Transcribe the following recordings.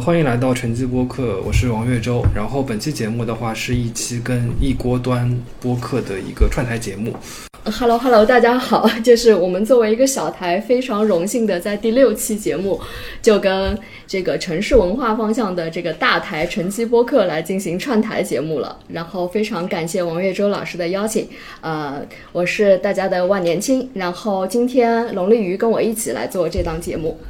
呃，欢迎来到晨记播客，我是王月洲。然后本期节目的话是一期跟一锅端播客的一个串台节目。Hello Hello，大家好，就是我们作为一个小台，非常荣幸的在第六期节目就跟这个城市文化方向的这个大台晨记播客来进行串台节目了。然后非常感谢王月洲老师的邀请，呃，我是大家的万年青。然后今天龙丽鱼跟我一起来做这档节目。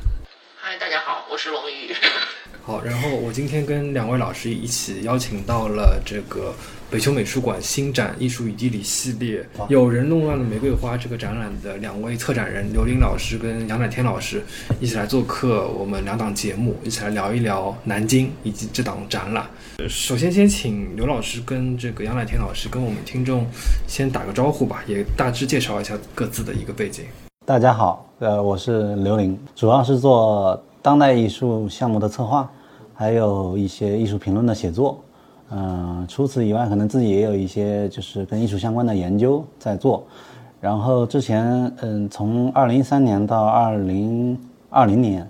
嗨，大家好，我是龙鱼。好，然后我今天跟两位老师一起邀请到了这个北丘美术馆新展《艺术与地理》系列“有人弄乱了玫瑰花”这个展览的两位策展人刘林老师跟杨乃天老师一起来做客我们两档节目，一起来聊一聊南京以及这档展览。首先，先请刘老师跟这个杨乃天老师跟我们听众先打个招呼吧，也大致介绍一下各自的一个背景。大家好，呃，我是刘林，主要是做当代艺术项目的策划。还有一些艺术评论的写作，嗯，除此以外，可能自己也有一些就是跟艺术相关的研究在做。然后之前，嗯，从二零一三年到二零二零年，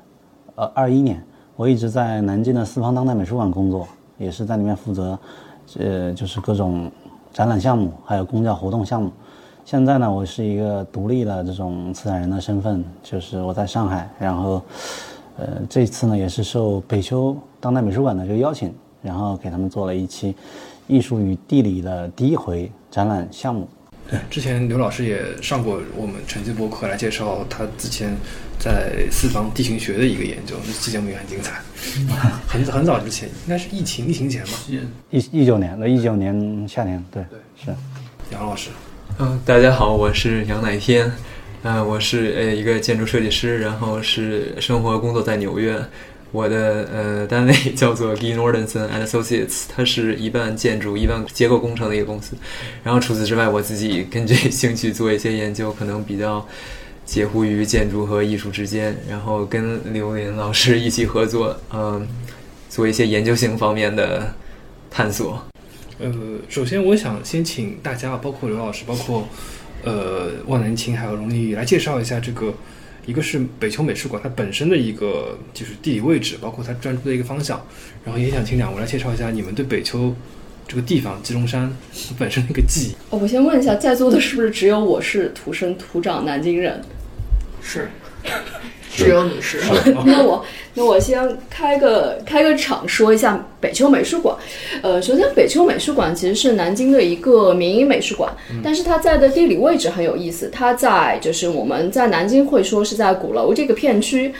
呃，二一年，我一直在南京的四方当代美术馆工作，也是在里面负责，呃，就是各种展览项目，还有公教活动项目。现在呢，我是一个独立的这种策展人的身份，就是我在上海，然后。呃，这次呢也是受北丘当代美术馆的这个邀请，然后给他们做了一期艺术与地理的第一回展览项目。对，之前刘老师也上过我们晨曦播客来介绍他之前在四方地形学的一个研究，那期节目也很精彩。很很早之前，应该是疫情疫情前吧？一一九年，那一九年夏天，对对是。杨老师，嗯，大家好，我是杨乃天。嗯，我是呃一个建筑设计师，然后是生活工作在纽约。我的呃单位 叫做 G. Nordenson and Associates，它是一半建筑一半结构工程的一个公司。然后除此之外，我自己根据兴趣做一些研究，可能比较介乎于建筑和艺术之间。然后跟刘林老师一起合作，嗯，做一些研究性方面的探索。呃，首先我想先请大家，包括刘老师，包括。呃，万年青还有龙丽玉来介绍一下这个，一个是北丘美术馆它本身的一个就是地理位置，包括它专注的一个方向，然后也想请两位来介绍一下你们对北丘这个地方，鸡龙山本身的一个记忆。哦，我先问一下，在座的是不是只有我是土生土长南京人？是。只有你是，那我那我先开个开个场说一下北丘美术馆。呃，首先北丘美术馆其实是南京的一个民营美术馆，但是它在的地理位置很有意思，它在就是我们在南京会说是在鼓楼这个片区。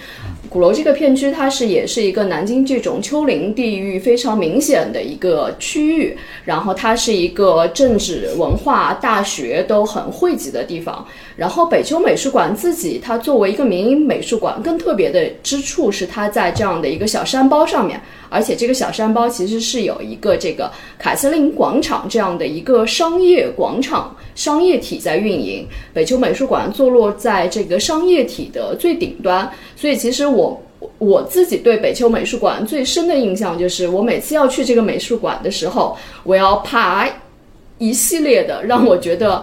鼓楼这个片区，它是也是一个南京这种丘陵地域非常明显的一个区域，然后它是一个政治、文化、大学都很汇集的地方。然后北丘美术馆自己，它作为一个民营美术馆，更特别的之处是它在这样的一个小山包上面。而且这个小山包其实是有一个这个凯瑟琳广场这样的一个商业广场、商业体在运营。北丘美术馆坐落在这个商业体的最顶端，所以其实我我自己对北丘美术馆最深的印象就是，我每次要去这个美术馆的时候，我要爬一系列的让我觉得。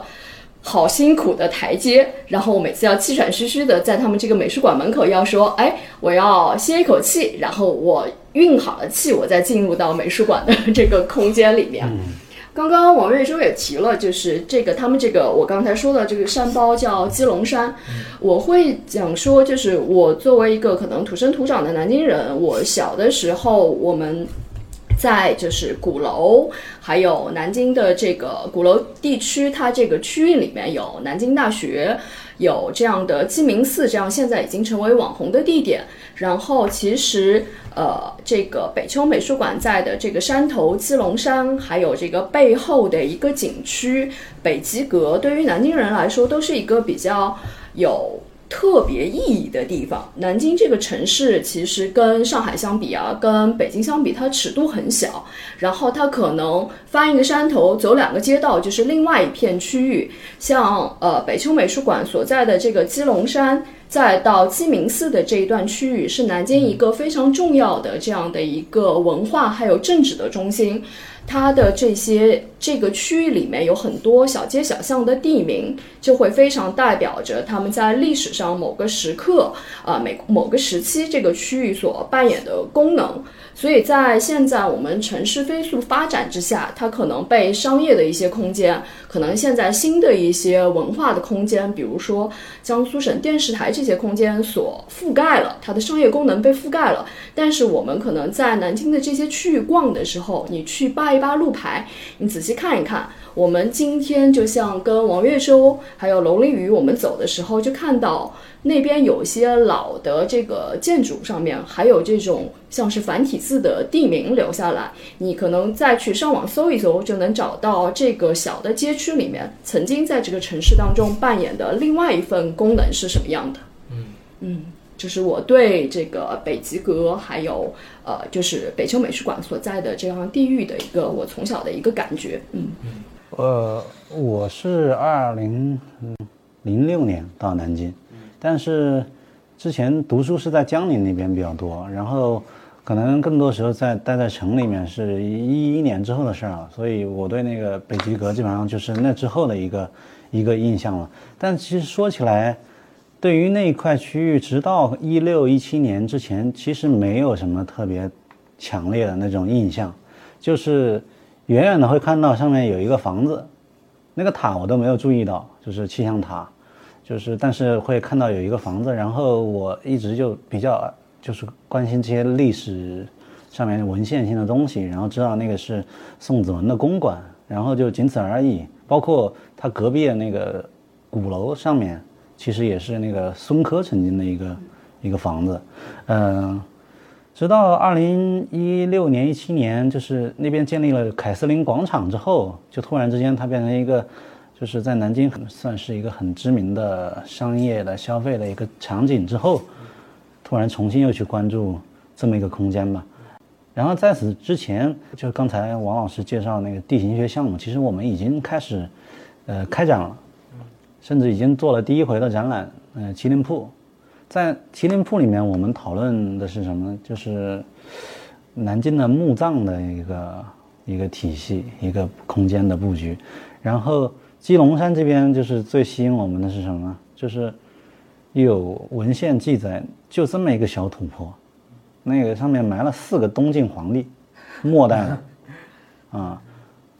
好辛苦的台阶，然后我每次要气喘吁吁的在他们这个美术馆门口要说，哎，我要歇一口气，然后我运好了气，我再进入到美术馆的这个空间里面。刚刚王瑞洲也提了，就是这个他们这个我刚才说的这个山包叫鸡笼山，我会讲说，就是我作为一个可能土生土长的南京人，我小的时候我们。在就是鼓楼，还有南京的这个鼓楼地区，它这个区域里面有南京大学，有这样的鸡鸣寺，这样现在已经成为网红的地点。然后其实，呃，这个北丘美术馆在的这个山头鸡龙山，还有这个背后的一个景区北极阁，对于南京人来说都是一个比较有。特别意义的地方，南京这个城市其实跟上海相比啊，跟北京相比，它尺度很小。然后它可能翻一个山头，走两个街道就是另外一片区域。像呃北秋美术馆所在的这个鸡龙山，再到鸡鸣寺的这一段区域，是南京一个非常重要的这样的一个文化还有政治的中心。它的这些这个区域里面有很多小街小巷的地名，就会非常代表着他们在历史上某个时刻啊，每某个时期这个区域所扮演的功能。所以在现在我们城市飞速发展之下，它可能被商业的一些空间，可能现在新的一些文化的空间，比如说江苏省电视台这些空间所覆盖了，它的商业功能被覆盖了。但是我们可能在南京的这些区域逛的时候，你去扒一扒路牌，你仔细看一看。我们今天就像跟王月洲还有楼凌宇我们走的时候，就看到那边有些老的这个建筑上面还有这种像是繁体字的地名留下来。你可能再去上网搜一搜，就能找到这个小的街区里面曾经在这个城市当中扮演的另外一份功能是什么样的。嗯嗯。就是我对这个北极阁，还有呃，就是北秋美术馆所在的这样地域的一个我从小的一个感觉，嗯嗯，呃，我是二零零六年到南京，但是之前读书是在江宁那边比较多，然后可能更多时候在待在城里面是一一年之后的事儿了，所以我对那个北极阁基本上就是那之后的一个一个印象了。但其实说起来。对于那一块区域，直到一六一七年之前，其实没有什么特别强烈的那种印象，就是远远的会看到上面有一个房子，那个塔我都没有注意到，就是气象塔，就是但是会看到有一个房子，然后我一直就比较就是关心这些历史上面文献性的东西，然后知道那个是宋子文的公馆，然后就仅此而已，包括他隔壁的那个鼓楼上面。其实也是那个孙科曾经的一个一个房子，嗯，直到二零一六年、一七年，就是那边建立了凯瑟琳广场之后，就突然之间它变成一个，就是在南京算是一个很知名的商业的消费的一个场景之后，突然重新又去关注这么一个空间吧。然后在此之前，就刚才王老师介绍那个地形学项目，其实我们已经开始呃开展了。甚至已经做了第一回的展览，呃，麒麟铺，在麒麟铺里面，我们讨论的是什么呢？就是南京的墓葬的一个一个体系，一个空间的布局。然后鸡龙山这边就是最吸引我们的是什么？就是有文献记载，就这么一个小土坡，那个上面埋了四个东晋皇帝，末代的，啊。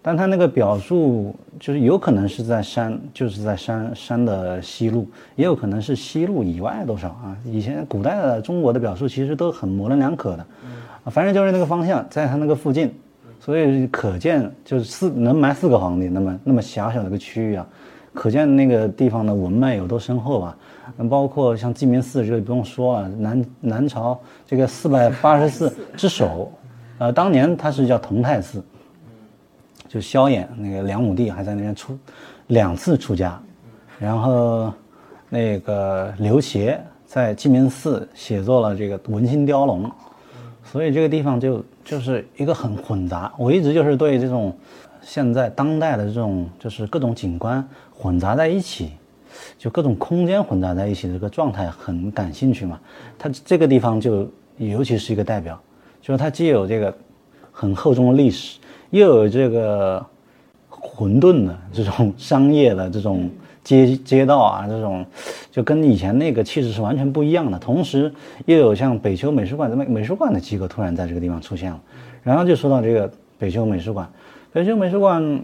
但他那个表述就是有可能是在山，就是在山山的西路，也有可能是西路以外多少啊？以前古代的中国的表述其实都很模棱两可的，啊，反正就是那个方向，在他那个附近，所以可见就是四能埋四个皇帝，那么那么狭小的一个区域啊，可见那个地方的文脉有多深厚吧？嗯，包括像鸡鸣寺这个不用说了，南南朝这个四百八十寺之首，呃，当年它是叫同泰寺。就萧衍那个梁武帝还在那边出两次出家，然后那个刘协在鸡鸣寺写作了这个《文心雕龙》，所以这个地方就就是一个很混杂。我一直就是对这种现在当代的这种就是各种景观混杂在一起，就各种空间混杂在一起的这个状态很感兴趣嘛。它这个地方就尤其是一个代表，就是它既有这个很厚重的历史。又有这个混沌的这种商业的这种街街道啊，这种就跟以前那个气质是完全不一样的。同时，又有像北秋美术馆这么美术馆的机构突然在这个地方出现了。然后就说到这个北秋美术馆，北秋美术馆，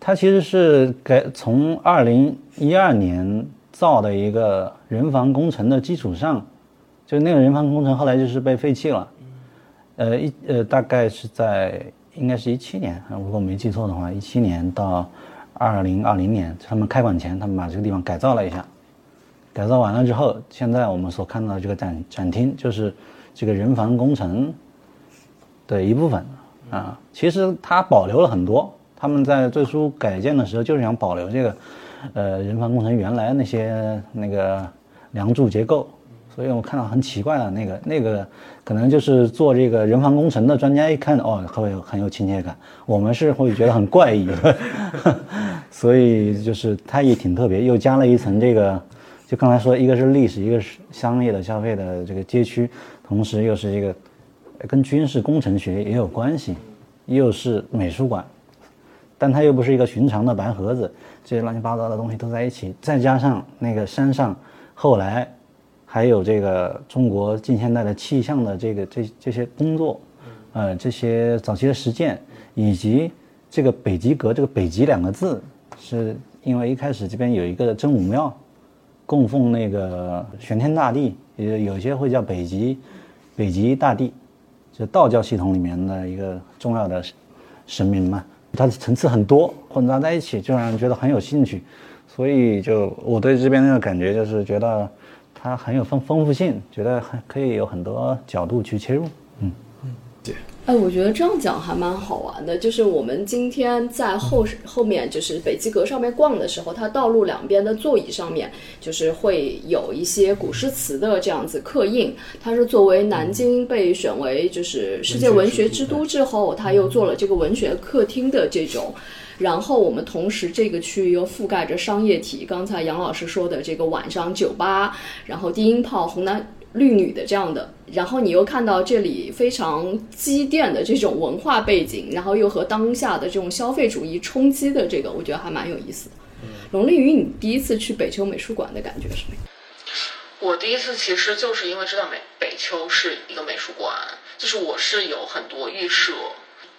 它其实是改从二零一二年造的一个人防工程的基础上，就那个人防工程后来就是被废弃了。呃一呃大概是在。应该是一七年，如果没记错的话，一七年到二零二零年，他们开馆前，他们把这个地方改造了一下。改造完了之后，现在我们所看到的这个展展厅，就是这个人防工程的一部分啊。其实它保留了很多，他们在最初改建的时候就是想保留这个呃人防工程原来那些那个梁柱结构。所以我看到很奇怪的那个那个，可能就是做这个人防工程的专家一看哦，会有很有亲切感。我们是会觉得很怪异，所以就是它也挺特别，又加了一层这个就刚才说，一个是历史，一个是商业的消费的这个街区，同时又是一个跟军事工程学也有关系，又是美术馆，但它又不是一个寻常的白盒子，这些乱七八糟的东西都在一起，再加上那个山上后来还有这个中国近现代的气象的这个这这些工作，呃，这些早期的实践，以及这个北极阁这个北极两个字，是因为一开始这边有一个真武庙。供奉那个玄天大帝，也有些会叫北极，北极大帝，就道教系统里面的一个重要的神明嘛。它的层次很多，混杂在一起，就让人觉得很有兴趣。所以，就我对这边那个感觉，就是觉得它很有丰丰富性，觉得很可以有很多角度去切入。嗯嗯，对。哎，我觉得这样讲还蛮好玩的。就是我们今天在后后面，就是北极阁上面逛的时候，它道路两边的座椅上面，就是会有一些古诗词的这样子刻印。它是作为南京被选为就是世界文学之都之后，它又做了这个文学客厅的这种。然后我们同时这个区域又覆盖着商业体，刚才杨老师说的这个晚上酒吧，然后低音炮、红男绿女的这样的。然后你又看到这里非常积淀的这种文化背景，然后又和当下的这种消费主义冲击的这个，我觉得还蛮有意思的。龙丽云，你第一次去北丘美术馆的感觉是什么？我第一次其实就是因为知道美北丘是一个美术馆，就是我是有很多预设，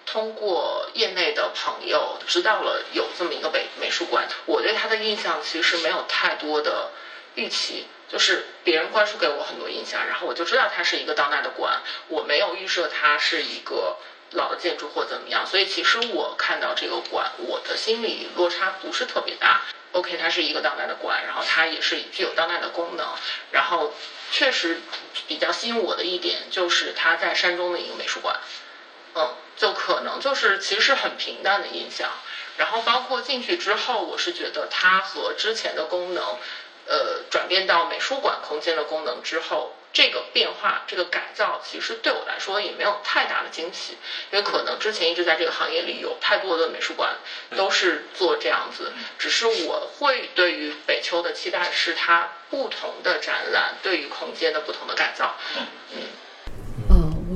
通过业内的朋友知道了有这么一个美美术馆，我对它的印象其实没有太多的预期。就是别人灌输给我很多印象，然后我就知道它是一个当代的馆，我没有预设它是一个老的建筑或怎么样，所以其实我看到这个馆，我的心理落差不是特别大。OK，它是一个当代的馆，然后它也是具有当代的功能，然后确实比较吸引我的一点就是它在山中的一个美术馆，嗯，就可能就是其实是很平淡的印象，然后包括进去之后，我是觉得它和之前的功能。呃，转变到美术馆空间的功能之后，这个变化、这个改造，其实对我来说也没有太大的惊喜，因为可能之前一直在这个行业里有太多的美术馆都是做这样子，只是我会对于北秋的期待是它不同的展览对于空间的不同的改造，嗯。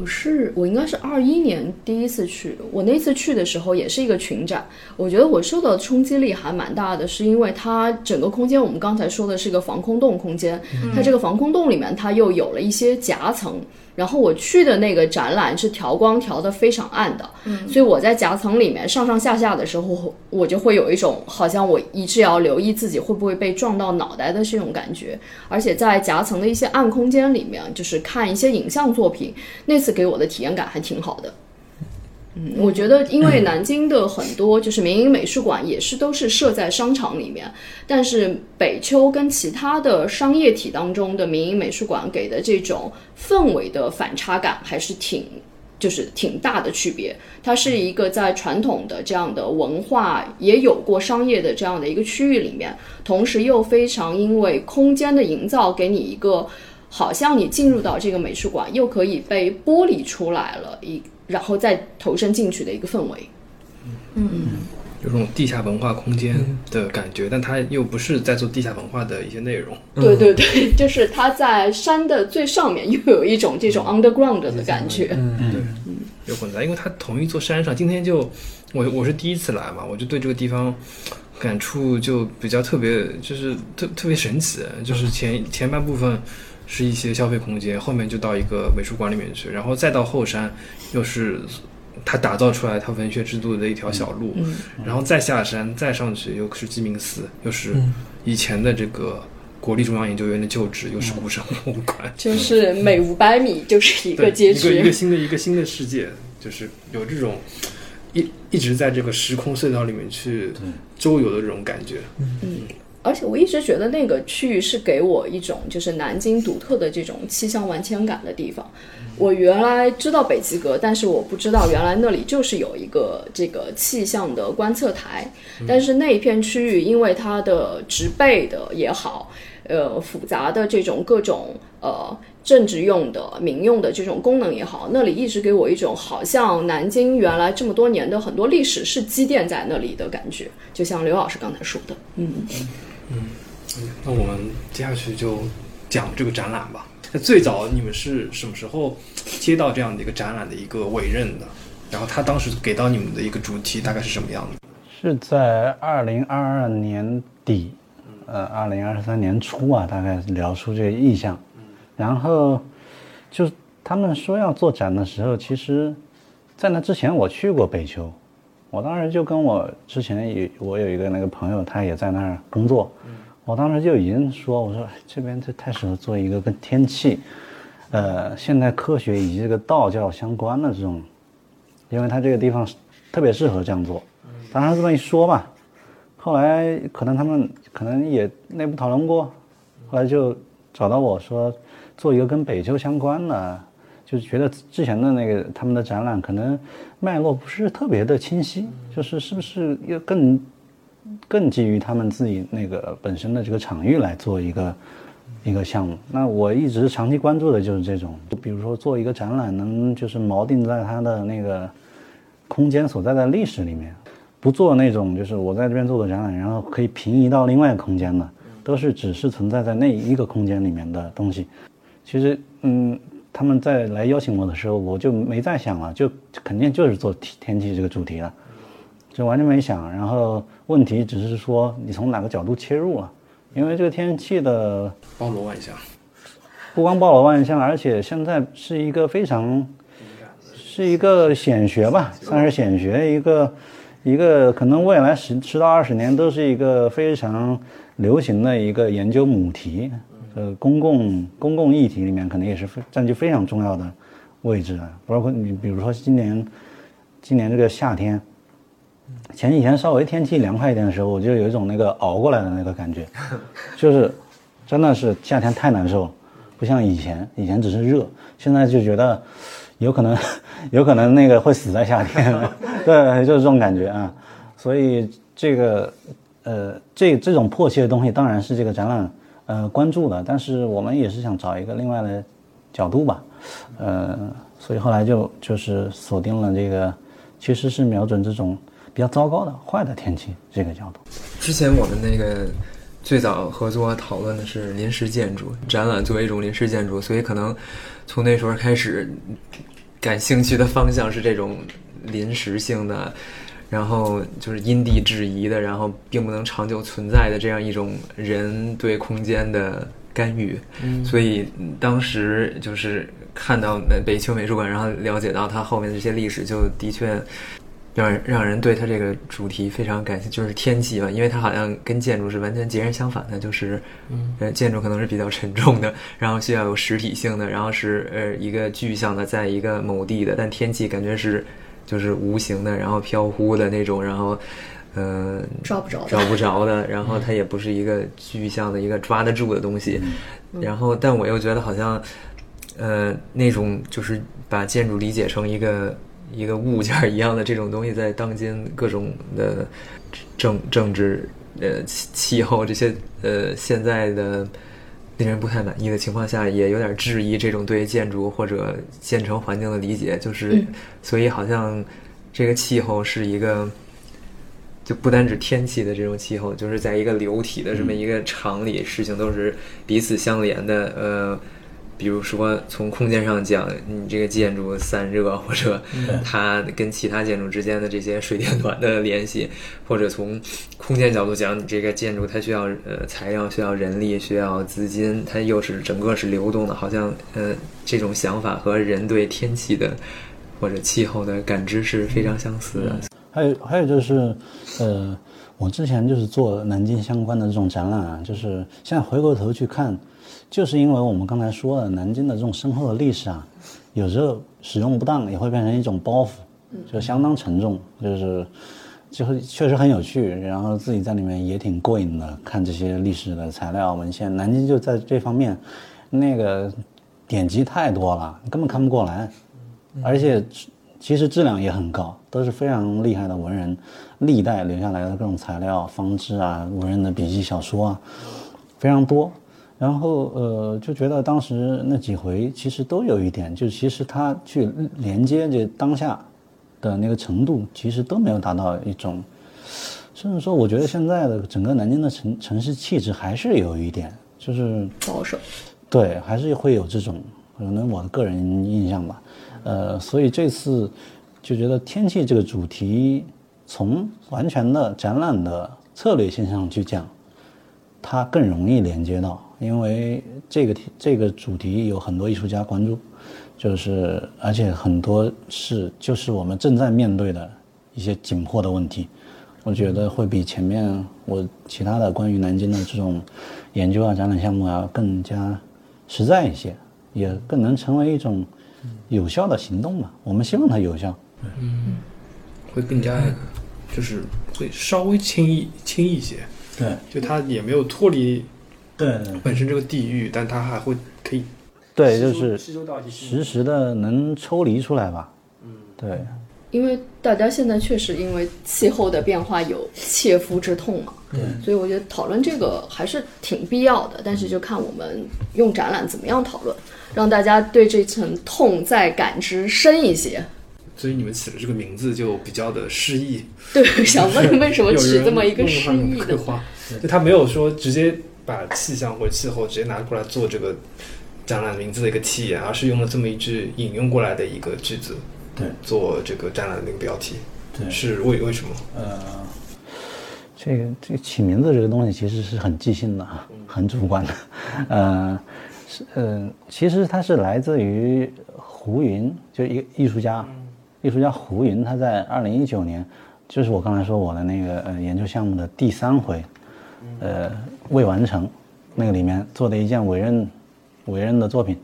是我应该是二一年第一次去，我那次去的时候也是一个群展，我觉得我受到的冲击力还蛮大的，是因为它整个空间我们刚才说的是一个防空洞空间，它这个防空洞里面它又有了一些夹层。然后我去的那个展览是调光调的非常暗的，所以我在夹层里面上上下下的时候，我就会有一种好像我一直要留意自己会不会被撞到脑袋的这种感觉。而且在夹层的一些暗空间里面，就是看一些影像作品，那次给我的体验感还挺好的。嗯，我觉得，因为南京的很多就是民营美术馆也是都是设在商场里面，但是北丘跟其他的商业体当中的民营美术馆给的这种氛围的反差感还是挺，就是挺大的区别。它是一个在传统的这样的文化也有过商业的这样的一个区域里面，同时又非常因为空间的营造给你一个好像你进入到这个美术馆又可以被剥离出来了一。然后再投身进去的一个氛围，嗯，有种地下文化空间的感觉，但它又不是在做地下文化的一些内容。对对对，就是它在山的最上面，又有一种这种 underground 的感觉。嗯，对，有混杂，因为它同一座山上。今天就我我是第一次来嘛，我就对这个地方感触就比较特别，就是特特别神奇，就是前前半部分。是一些消费空间，后面就到一个美术馆里面去，然后再到后山，又是他打造出来他文学之都的一条小路，然后再下山再上去又是鸡鸣寺，又是以前的这个国立中央研究院的旧址，又是古生博物馆，就是每五百米就是一个街区，一个新的一个新的世界，就是有这种一一直在这个时空隧道里面去周游的这种感觉，嗯。而且我一直觉得那个区域是给我一种就是南京独特的这种气象万千感的地方。我原来知道北极阁，但是我不知道原来那里就是有一个这个气象的观测台。但是那一片区域，因为它的植被的也好，呃，复杂的这种各种呃政治用的、民用的这种功能也好，那里一直给我一种好像南京原来这么多年的很多历史是积淀在那里的感觉。就像刘老师刚才说的，嗯。嗯，那我们接下去就讲这个展览吧。那 最早你们是什么时候接到这样的一个展览的一个委任的？然后他当时给到你们的一个主题大概是什么样的？是在二零二二年底，呃，二零二三年初啊，大概聊出这个意向。然后就他们说要做展的时候，其实，在那之前我去过北丘，我当时就跟我之前有我有一个那个朋友，他也在那儿工作，我当时就已经说，我说哎这边这太适合做一个跟天气，呃，现代科学以及这个道教相关的这种，因为它这个地方特别适合这样做。当然这么一说吧，后来可能他们可能也内部讨论过，后来就找到我说做一个跟北丘相关的，就是觉得之前的那个他们的展览可能脉络不是特别的清晰，就是是不是要更更基于他们自己那个本身的这个场域来做一个一个项目。那我一直长期关注的就是这种，就比如说做一个展览，能就是锚定在它的那个空间所在的历史里面。不做那种就是我在这边做个展览，然后可以平移到另外一个空间的，都是只是存在在那一个空间里面的东西。其实，嗯，他们在来邀请我的时候，我就没再想了，就肯定就是做天气这个主题了，就完全没想。然后问题只是说你从哪个角度切入了，因为这个天气的包罗万象，不光包罗万象，而且现在是一个非常是一个显学吧，算是显学一个。一个可能未来十十到二十年都是一个非常流行的一个研究母题，呃，公共公共议题里面可能也是占据非常重要的位置啊。包括你比如说今年，今年这个夏天，前几天稍微天气凉快一点的时候，我就有一种那个熬过来的那个感觉，就是真的是夏天太难受，不像以前，以前只是热，现在就觉得。有可能，有可能那个会死在夏天，对，就是这种感觉啊。所以这个，呃，这这种迫切的东西当然是这个展览呃关注的，但是我们也是想找一个另外的角度吧，呃，所以后来就就是锁定了这个，其实是瞄准这种比较糟糕的坏的天气这个角度。之前我们那个最早合作讨论的是临时建筑展览作为一种临时建筑，所以可能。从那时候开始，感兴趣的方向是这种临时性的，然后就是因地制宜的，然后并不能长久存在的这样一种人对空间的干预。所以当时就是看到北丘美术馆，然后了解到它后面的这些历史，就的确。让让人对它这个主题非常感兴趣，就是天气嘛，因为它好像跟建筑是完全截然相反的，就是，呃，建筑可能是比较沉重的，然后需要有实体性的，然后是呃一个具象的，在一个某地的，但天气感觉是就是无形的，然后飘忽的那种，然后，呃，抓不着，找不着的，然后它也不是一个具象的一个抓得住的东西，然后但我又觉得好像，呃，那种就是把建筑理解成一个。一个物件一样的这种东西，在当今各种的政政治、呃气气候这些呃现在的令人不太满意的情况下，也有点质疑这种对建筑或者建成环境的理解。就是，所以好像这个气候是一个，就不单指天气的这种气候，就是在一个流体的这么一个场里，事情都是彼此相连的。呃。比如说，从空间上讲，你这个建筑散热，或者它跟其他建筑之间的这些水电暖的联系，或者从空间角度讲，你这个建筑它需要呃材料、需要人力、需要资金，它又是整个是流动的，好像呃这种想法和人对天气的或者气候的感知是非常相似的。还有还有就是，呃，我之前就是做南京相关的这种展览啊，就是现在回过头去看。就是因为我们刚才说的南京的这种深厚的历史啊，有时候使用不当也会变成一种包袱，就相当沉重，就是就会确实很有趣，然后自己在里面也挺过瘾的，看这些历史的材料文献。南京就在这方面，那个典籍太多了，根本看不过来，而且其实质量也很高，都是非常厉害的文人历代留下来的各种材料、方志啊、文人的笔记、小说啊，非常多。然后呃，就觉得当时那几回其实都有一点，就其实他去连接这当下的那个程度，其实都没有达到一种甚至说，我觉得现在的整个南京的城城市气质还是有一点，就是保守。对，还是会有这种可能我的个人印象吧。呃，所以这次就觉得天气这个主题，从完全的展览的策略性上去讲，它更容易连接到，因为这个题这个主题有很多艺术家关注，就是而且很多是就是我们正在面对的一些紧迫的问题，我觉得会比前面我其他的关于南京的这种研究啊展览项目啊更加实在一些，也更能成为一种有效的行动吧。我们希望它有效。嗯会更加就是会稍微轻易轻易一些，对就它也没有脱离对本身这个地域，但它还会可以对，就是吸收到一些实时的能抽离出来吧。嗯，对。因为大家现在确实因为气候的变化有切肤之痛嘛，对，所以我觉得讨论这个还是挺必要的。但是就看我们用展览怎么样讨论，让大家对这层痛再感知深一些。所以你们起的这个名字就比较的诗意。对，想问为什么有取这么一个诗意的？话，就他没有说直接把气象或者气候直接拿过来做这个展览名字的一个题眼，而是用了这么一句引用过来的一个句子对做这个展览的那个标题。对是为为什么？呃，这个这个起名字这个东西其实是很即兴的啊，很主观的。呃，是呃，其实它是来自于胡云，就一个艺术家，艺术家胡云，他在二零一九年，就是我刚才说我的那个呃研究项目的第三回，呃未完成，那个里面做的一件委任委任的作品。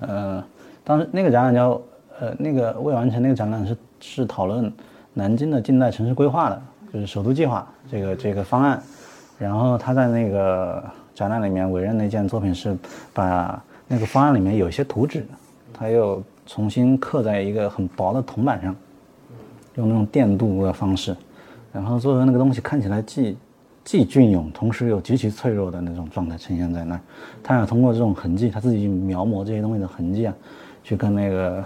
呃，当时那个展览叫呃那个未完成那个展览是是讨论南京的近代城市规划的，就是首都计划这个这个方案。然后他在那个展览里面委任那件作品是把那个方案里面有一些图纸，他又重新刻在一个很薄的铜板上，用那种电镀的方式，然后做的那个东西看起来既既隽永，同时又极其脆弱的那种状态呈现在那儿。他想通过这种痕迹，他自己描摹这些东西的痕迹啊，去跟那个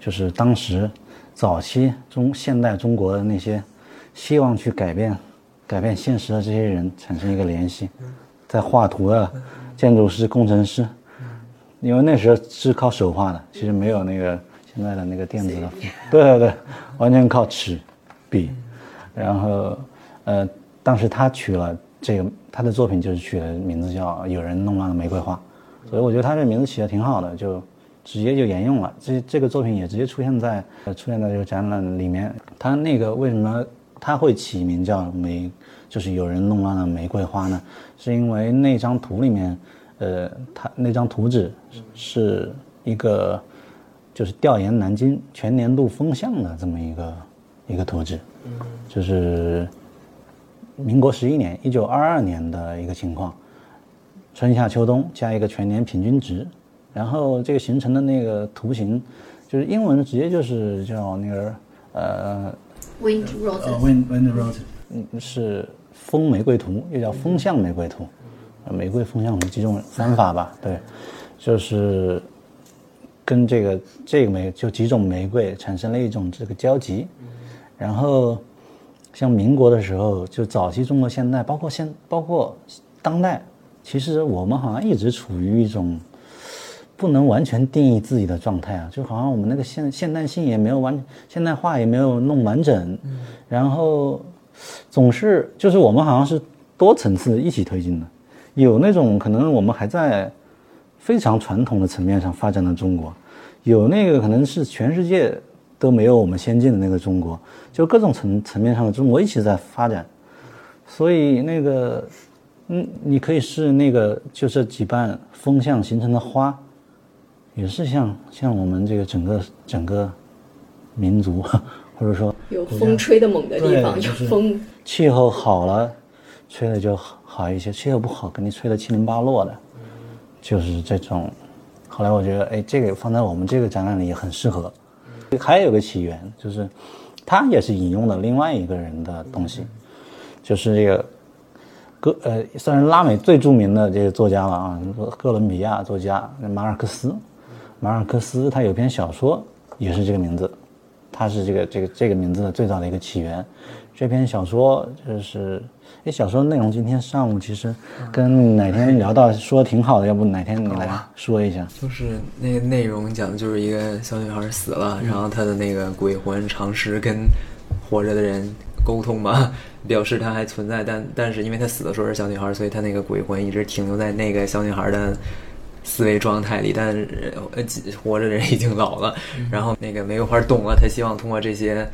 就是当时早期中现代中国的那些希望去改变改变现实的这些人产生一个联系，在画图的建筑师、工程师，因为那时候是靠手画的，其实没有那个现在的那个电子的，对对对，完全靠尺、笔，然后呃，当时他取了这个他的作品就是取的名字叫《有人弄乱了玫瑰花》，所以我觉得他这名字起的挺好的，就直接就沿用了。这这个作品也直接出现在出现在这个展览里面。他那个为什么他会起名叫玫，就是有人弄乱了玫瑰花呢？是因为那张图里面，呃，他那张图纸是一个就是调研南京全年度风向的这么一个一个图纸，就是民国十一年，一九二二年的一个情况，春夏秋冬加一个全年平均值，然后这个形成的那个图形，就是英文直接就是叫那个呃 Wind roses，wind wind rose，嗯是风玫瑰图，又叫风向玫瑰图，呃玫瑰风向图几种方法吧，对，就是跟这个这个玫就几种玫瑰产生了一种这个交集，然后像民国的时候，就早期中国现代，包括现包括当代，其实我们好像一直处于一种不能完全定义自己的状态啊，就好像我们那个现现代性也没有完现代化也没有弄完整，然后总是就是我们好像是多层次一起推进的，有那种可能我们还在非常传统的层面上发展的中国，有那个可能是全世界都没有我们先进的那个中国，就各种层层面上的中国一起在发展，所以那个，嗯，你可以是那个就这几瓣风向形成的花，也是像像我们这个整个整个民族，或者说有风吹的猛的地方，有风气候好了，吹的就好好一些；气候不好，肯定吹的七零八落的，就是这种。后来我觉得，哎，这个放在我们这个展览里也很适合。还有个起源，就是他也是引用了另外一个人的东西，就是这个哥呃，算是拉美最著名的这个作家了啊，哥伦比亚作家马尔克斯。马尔克斯他有篇小说也是这个名字，他是这个这个这个名字的最早的一个起源。这篇小说就是，哎，小说内容今天上午其实跟哪天聊到说挺好的，要不哪天你来说一下？就是那个内容讲的就是一个小女孩死了，然后她的那个鬼魂尝试跟活着的人沟通嘛，表示她还存在，但但是因为她死的时候是小女孩，所以她那个鬼魂一直停留在那个小女孩的思维状态里，但是呃活着的人已经老了。然后那个玫瑰花懂了，她希望通过这些。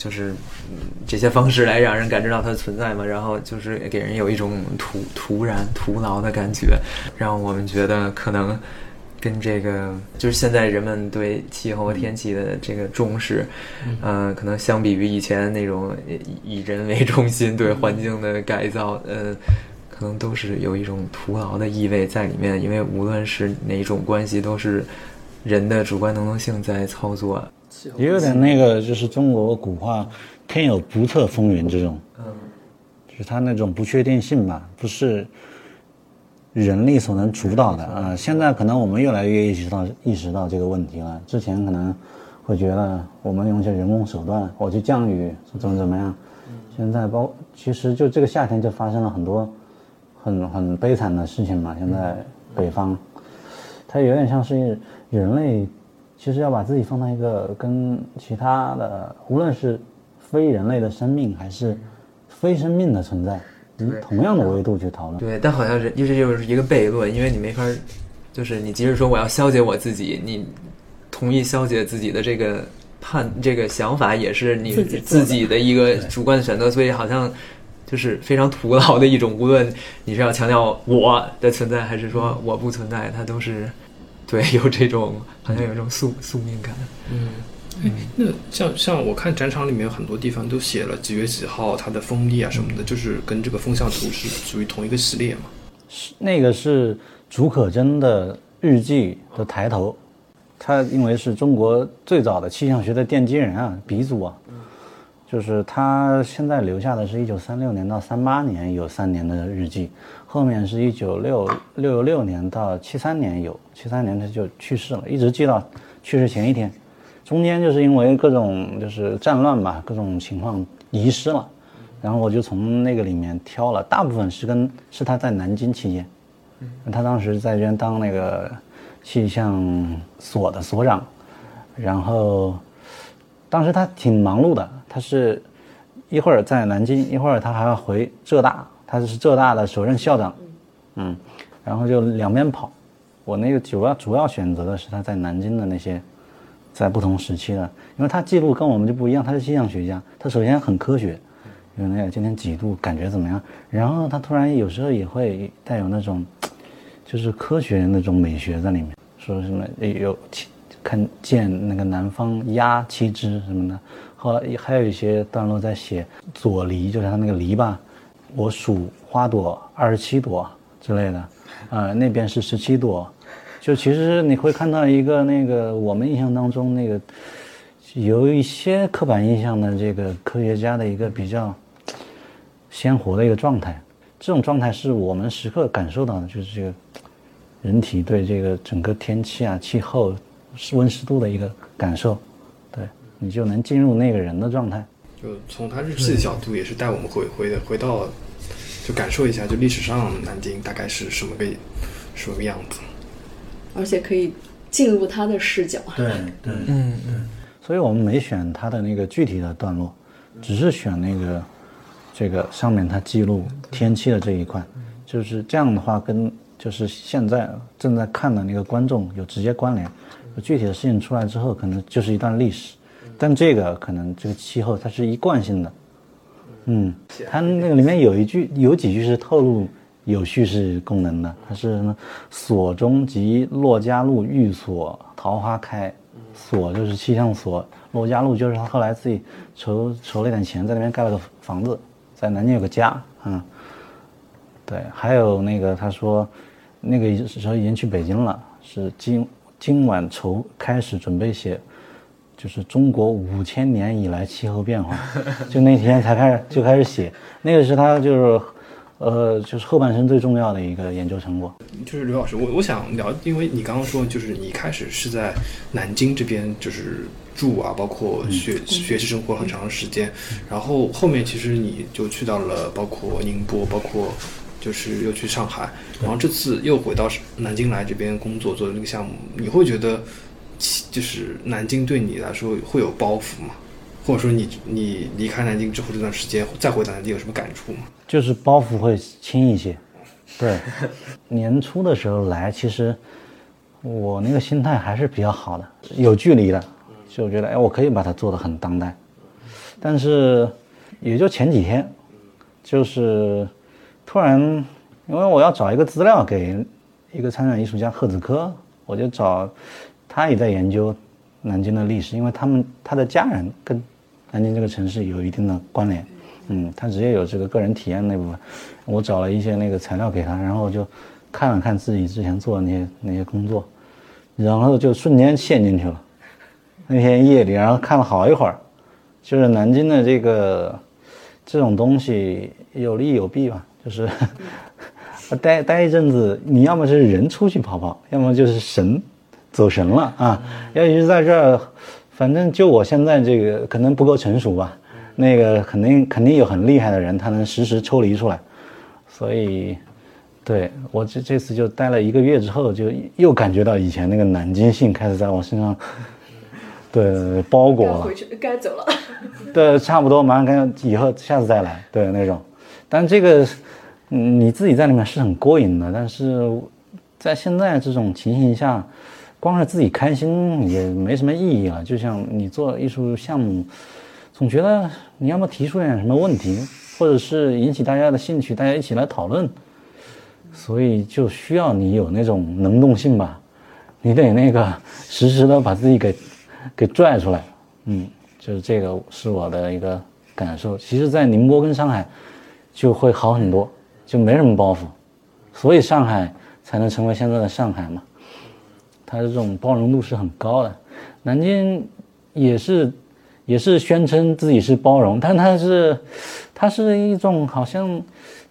就是嗯这些方式来让人感知到它的存在嘛，然后就是给人有一种徒徒然徒劳的感觉，让我们觉得可能跟这个就是现在人们对气候和天气的这个重视，呃，可能相比于以前那种以以人为中心对环境的改造，呃，可能都是有一种徒劳的意味在里面，因为无论是哪种关系，都是人的主观能动性在操作。也有点那个，就是中国古话“天有不测风云”这种，嗯，就是它那种不确定性吧，不是人力所能主导的啊。现在可能我们越来越意识到意识到这个问题了。之前可能会觉得我们用一些人工手段，我去降雨怎么怎么样。现在包其实就这个夏天就发生了很多很很悲惨的事情嘛。现在北方，它有点像是人类。其实要把自己放在一个跟其他的，无论是非人类的生命还是非生命的存在，以同样的维度去讨论。对，但好像是，一直就是一个悖论，因为你没法，就是你即使说我要消解我自己，你同意消解自己的这个判这个想法，也是你自己的一个主观的选择，所以好像就是非常徒劳的一种。无论你是要强调我的存在，还是说我不存在，它都是。对，有这种好像有这种宿宿命感。嗯，哎，那像像我看展场里面有很多地方都写了几月几号它的风力啊什么的，就是跟这个风向图是属于同一个系列嘛？是那个是竺可桢的日记的抬头，他因为是中国最早的气象学的奠基人啊，鼻祖啊，就是他现在留下的是一九三六年到三八年有三年的日记。后面是一九六六六年到七三年有，七三年他就去世了，一直记到去世前一天，中间就是因为各种就是战乱吧，各种情况遗失了，然后我就从那个里面挑了，大部分是跟是他在南京期间，他当时在这边当那个气象所的所长，然后当时他挺忙碌的，他是一会儿在南京，一会儿他还要回浙大。他是浙大的首任校长，嗯，然后就两边跑。我那个主要主要选择的是他在南京的那些，在不同时期的，因为他记录跟我们就不一样。他是气象学家，他首先很科学，有那个今天几度，感觉怎么样？然后他突然有时候也会带有那种，就是科学那种美学在里面，说什么有看见那个南方鸭七只什么的。后来还有一些段落在写左篱，就是他那个篱笆。我数花朵二十七朵之类的，呃，那边是十七朵，就其实你会看到一个那个我们印象当中那个有一些刻板印象的这个科学家的一个比较鲜活的一个状态，这种状态是我们时刻感受到的，就是这个人体对这个整个天气啊、气候、温湿度的一个感受，对你就能进入那个人的状态。就从他日记的角度，也是带我们回回的回到，就感受一下，就历史上南京大概是什么个什么个样子，而且可以进入他的视角。对对，嗯嗯。所以我们没选他的那个具体的段落，只是选那个这个上面他记录天气的这一块，就是这样的话，跟就是现在正在看的那个观众有直接关联。具体的事情出来之后，可能就是一段历史。但这个可能这个气候它是一贯性的，嗯，它那个里面有一句有几句是透露有叙事功能的，它是什么？所中即骆家路寓所桃花开，所就是气象所，骆家路就是他后来自己筹筹了点钱在那边盖了个房子，在南京有个家，嗯，对，还有那个他说那个时候已经去北京了，是今今晚筹开始准备写。就是中国五千年以来气候变化，就那天才开始就开始写，那个是他就是，呃，就是后半生最重要的一个研究成果。就是刘老师，我我想聊，因为你刚刚说，就是你开始是在南京这边就是住啊，包括学、学习生活很长时间，然后后面其实你就去到了包括宁波，包括就是又去上海，然后这次又回到南京来这边工作做的那个项目，你会觉得其就是南京对你来说会有包袱吗？或者说你你离开南京之后这段时间再回南京有什么感触吗？就是包袱会轻一些。对，年初的时候来，其实我那个心态还是比较好的，有距离的，就觉得哎，我可以把它做得很当代。但是也就前几天，就是突然，因为我要找一个资料给一个参展艺术家贺子科，我就找他也在研究南京的历史，因为他们他的家人跟南京这个城市有一定的关联。嗯，他直接有这个个人体验那部分，我找了一些那个材料给他，然后就看了看自己之前做的那些那些工作，然后就瞬间陷进去了。那天夜里，然后看了好一会儿，就是南京的这个这种东西有利有弊吧，就是 待待一阵子，你要么是人出去跑跑，要么就是神走神了啊。要一直在这儿，反正就我现在这个可能不够成熟吧。那个肯定肯定有很厉害的人，他能实时抽离出来，所以，对我这这次就待了一个月之后，就又感觉到以前那个南京性开始在我身上，对包裹了。回去该走了。对，差不多，马上该以后下次再来，对那种。但这个，你自己在里面是很过瘾的，但是在现在这种情形下，光是自己开心也没什么意义了。就像你做艺术项目。总觉得你要么提出点什么问题，或者是引起大家的兴趣，大家一起来讨论，所以就需要你有那种能动性吧，你得那个实时的把自己给给拽出来，嗯，就是这个是我的一个感受。其实，在宁波跟上海就会好很多，就没什么包袱，所以上海才能成为现在的上海嘛，它的这种包容度是很高的。南京也是。也是宣称自己是包容，但它是，它是一种好像，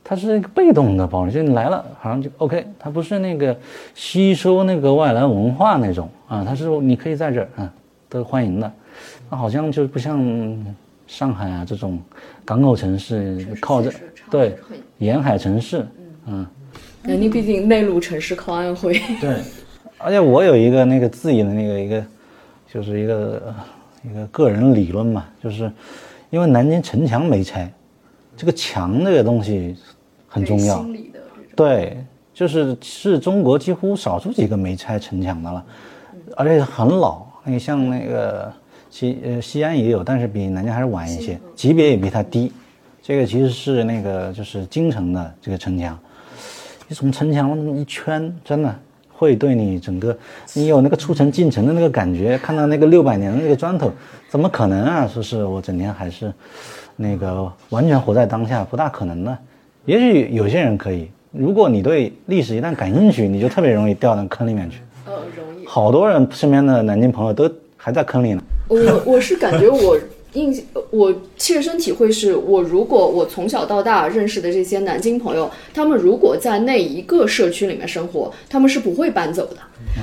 它是一个被动的包容，就你来了好像就 OK，它不是那个吸收那个外来文化那种啊，它是你可以在这儿啊，都欢迎的，那好像就不像上海啊这种港口城市靠着对沿海城市，嗯，南京毕竟内陆城市靠安徽，对，而且我有一个那个自己的那个一个，就是一个。一个个人理论嘛，就是因为南京城墙没拆，这个墙这个东西很重要。对，就是是中国几乎少数几个没拆城墙的了，而且很老。你像那个西呃西安也有，但是比南京还是晚一些，级别也比它低。这个其实是那个就是京城的这个城墙，你从城墙一圈，真的。会对你整个，你有那个出城进城的那个感觉，看到那个六百年的那个砖头，怎么可能啊？说是我整天还是，那个完全活在当下，不大可能的。也许有些人可以，如果你对历史一旦感兴趣，你就特别容易掉到坑里面去。呃，容易。好多人身边的南京朋友都还在坑里呢。我我是感觉我。印我切身体会是，我如果我从小到大认识的这些南京朋友，他们如果在那一个社区里面生活，他们是不会搬走的。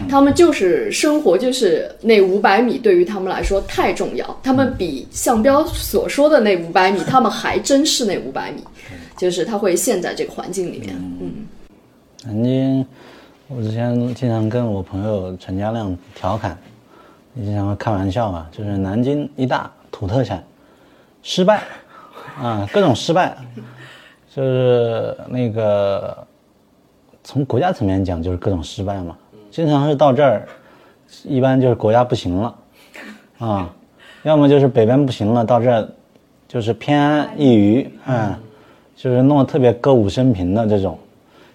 他们就是生活，就是那五百米对于他们来说太重要。他们比向彪所说的那五百米，他们还真是那五百米，就是他会陷在这个环境里面。嗯，南京，我之前经常跟我朋友陈家亮调侃，经常会开玩笑嘛，就是南京一大。土特产，失败，啊，各种失败，就是那个从国家层面讲，就是各种失败嘛。经常是到这儿，一般就是国家不行了，啊，要么就是北边不行了，到这儿就是偏安一隅，嗯，就是弄得特别歌舞升平的这种。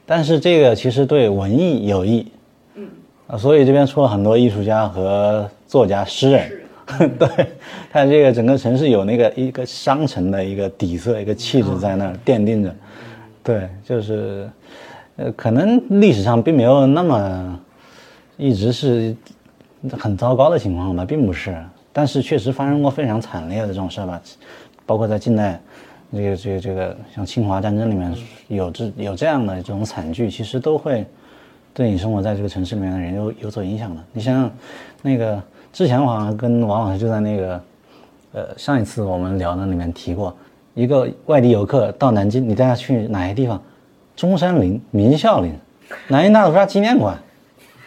但是这个其实对文艺有益，嗯，啊，所以这边出了很多艺术家和作家、诗人。对，它这个整个城市有那个一个商城的一个底色，一个气质在那儿奠定着。对，就是，呃，可能历史上并没有那么一直是很糟糕的情况吧，并不是。但是确实发生过非常惨烈的这种事儿吧，包括在近代这个这个这个像侵华战争里面有这有这样的这种惨剧，其实都会对你生活在这个城市里面的人有有所影响的。你想想，那个之前我好像跟王老师就在那个呃上一次我们聊的里面提过，一个外地游客到南京，你带他去哪些地方？中山陵、明孝陵、南京大屠杀纪念馆，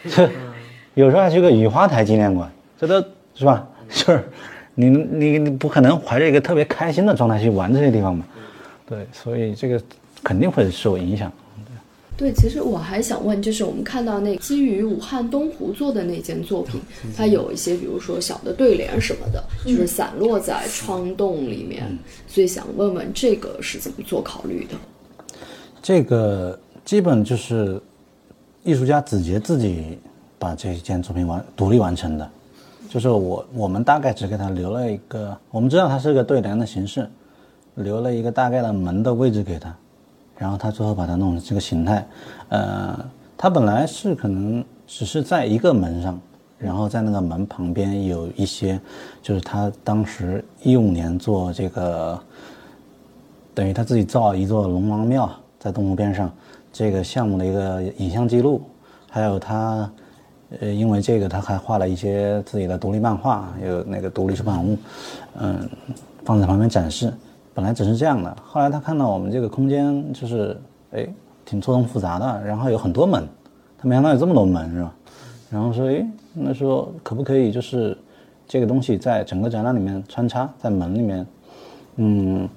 这 有时候还去个雨花台纪念馆，这都是吧？就是你你你不可能怀着一个特别开心的状态去玩这些地方嘛？对，所以这个肯定会受影响。对，其实我还想问，就是我们看到那基于武汉东湖做的那件作品，它有一些，比如说小的对联什么的，就是散落在窗洞里面，所以想问问这个是怎么做考虑的？这个基本就是艺术家子杰自己把这一件作品完独立完成的，就是我我们大概只给他留了一个，我们知道它是个对联的形式，留了一个大概的门的位置给他，然后他最后把它弄成这个形态。呃，他本来是可能只是在一个门上，然后在那个门旁边有一些，就是他当时一五年做这个，等于他自己造一座龙王庙。在东湖边上，这个项目的一个影像记录，还有他，呃，因为这个他还画了一些自己的独立漫画，有那个独立出版物，嗯，放在旁边展示。本来只是这样的，后来他看到我们这个空间就是，哎，挺错综复杂的，然后有很多门，他没想到有这么多门，是吧？然后说，哎，那说可不可以就是这个东西在整个展览里面穿插在门里面？嗯，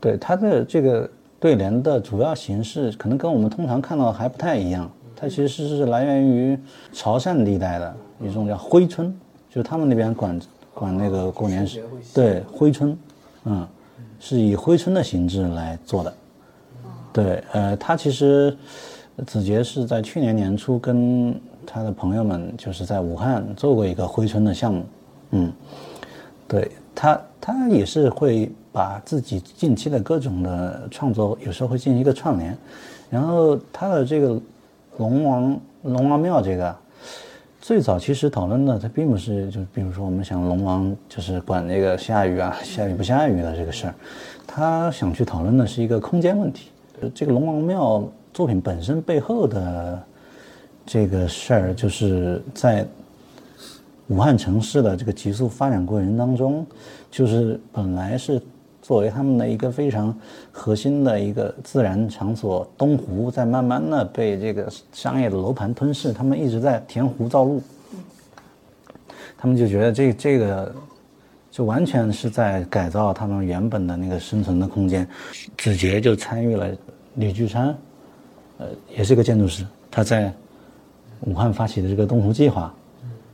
对，它的这个。对联的主要形式可能跟我们通常看到的还不太一样，它其实是来源于潮汕地带的一种叫挥春，就是他们那边管管那个过年时对挥春，嗯，是以挥春的形制来做的。对，呃，他其实子杰是在去年年初跟他的朋友们就是在武汉做过一个挥春的项目，嗯，对他他也是会。把自己近期的各种的创作，有时候会进行一个串联，然后他的这个龙王龙王庙这个，最早其实讨论的，它并不是就比如说我们想龙王就是管那个下雨啊下雨不下雨的这个事儿，他想去讨论的是一个空间问题。这个龙王庙作品本身背后的这个事儿，就是在。武汉城市的这个急速发展过程当中，就是本来是作为他们的一个非常核心的一个自然场所，东湖在慢慢的被这个商业的楼盘吞噬，他们一直在填湖造路，他们就觉得这这个就完全是在改造他们原本的那个生存的空间。子杰就参与了李巨山，呃，也是个建筑师，他在武汉发起的这个东湖计划，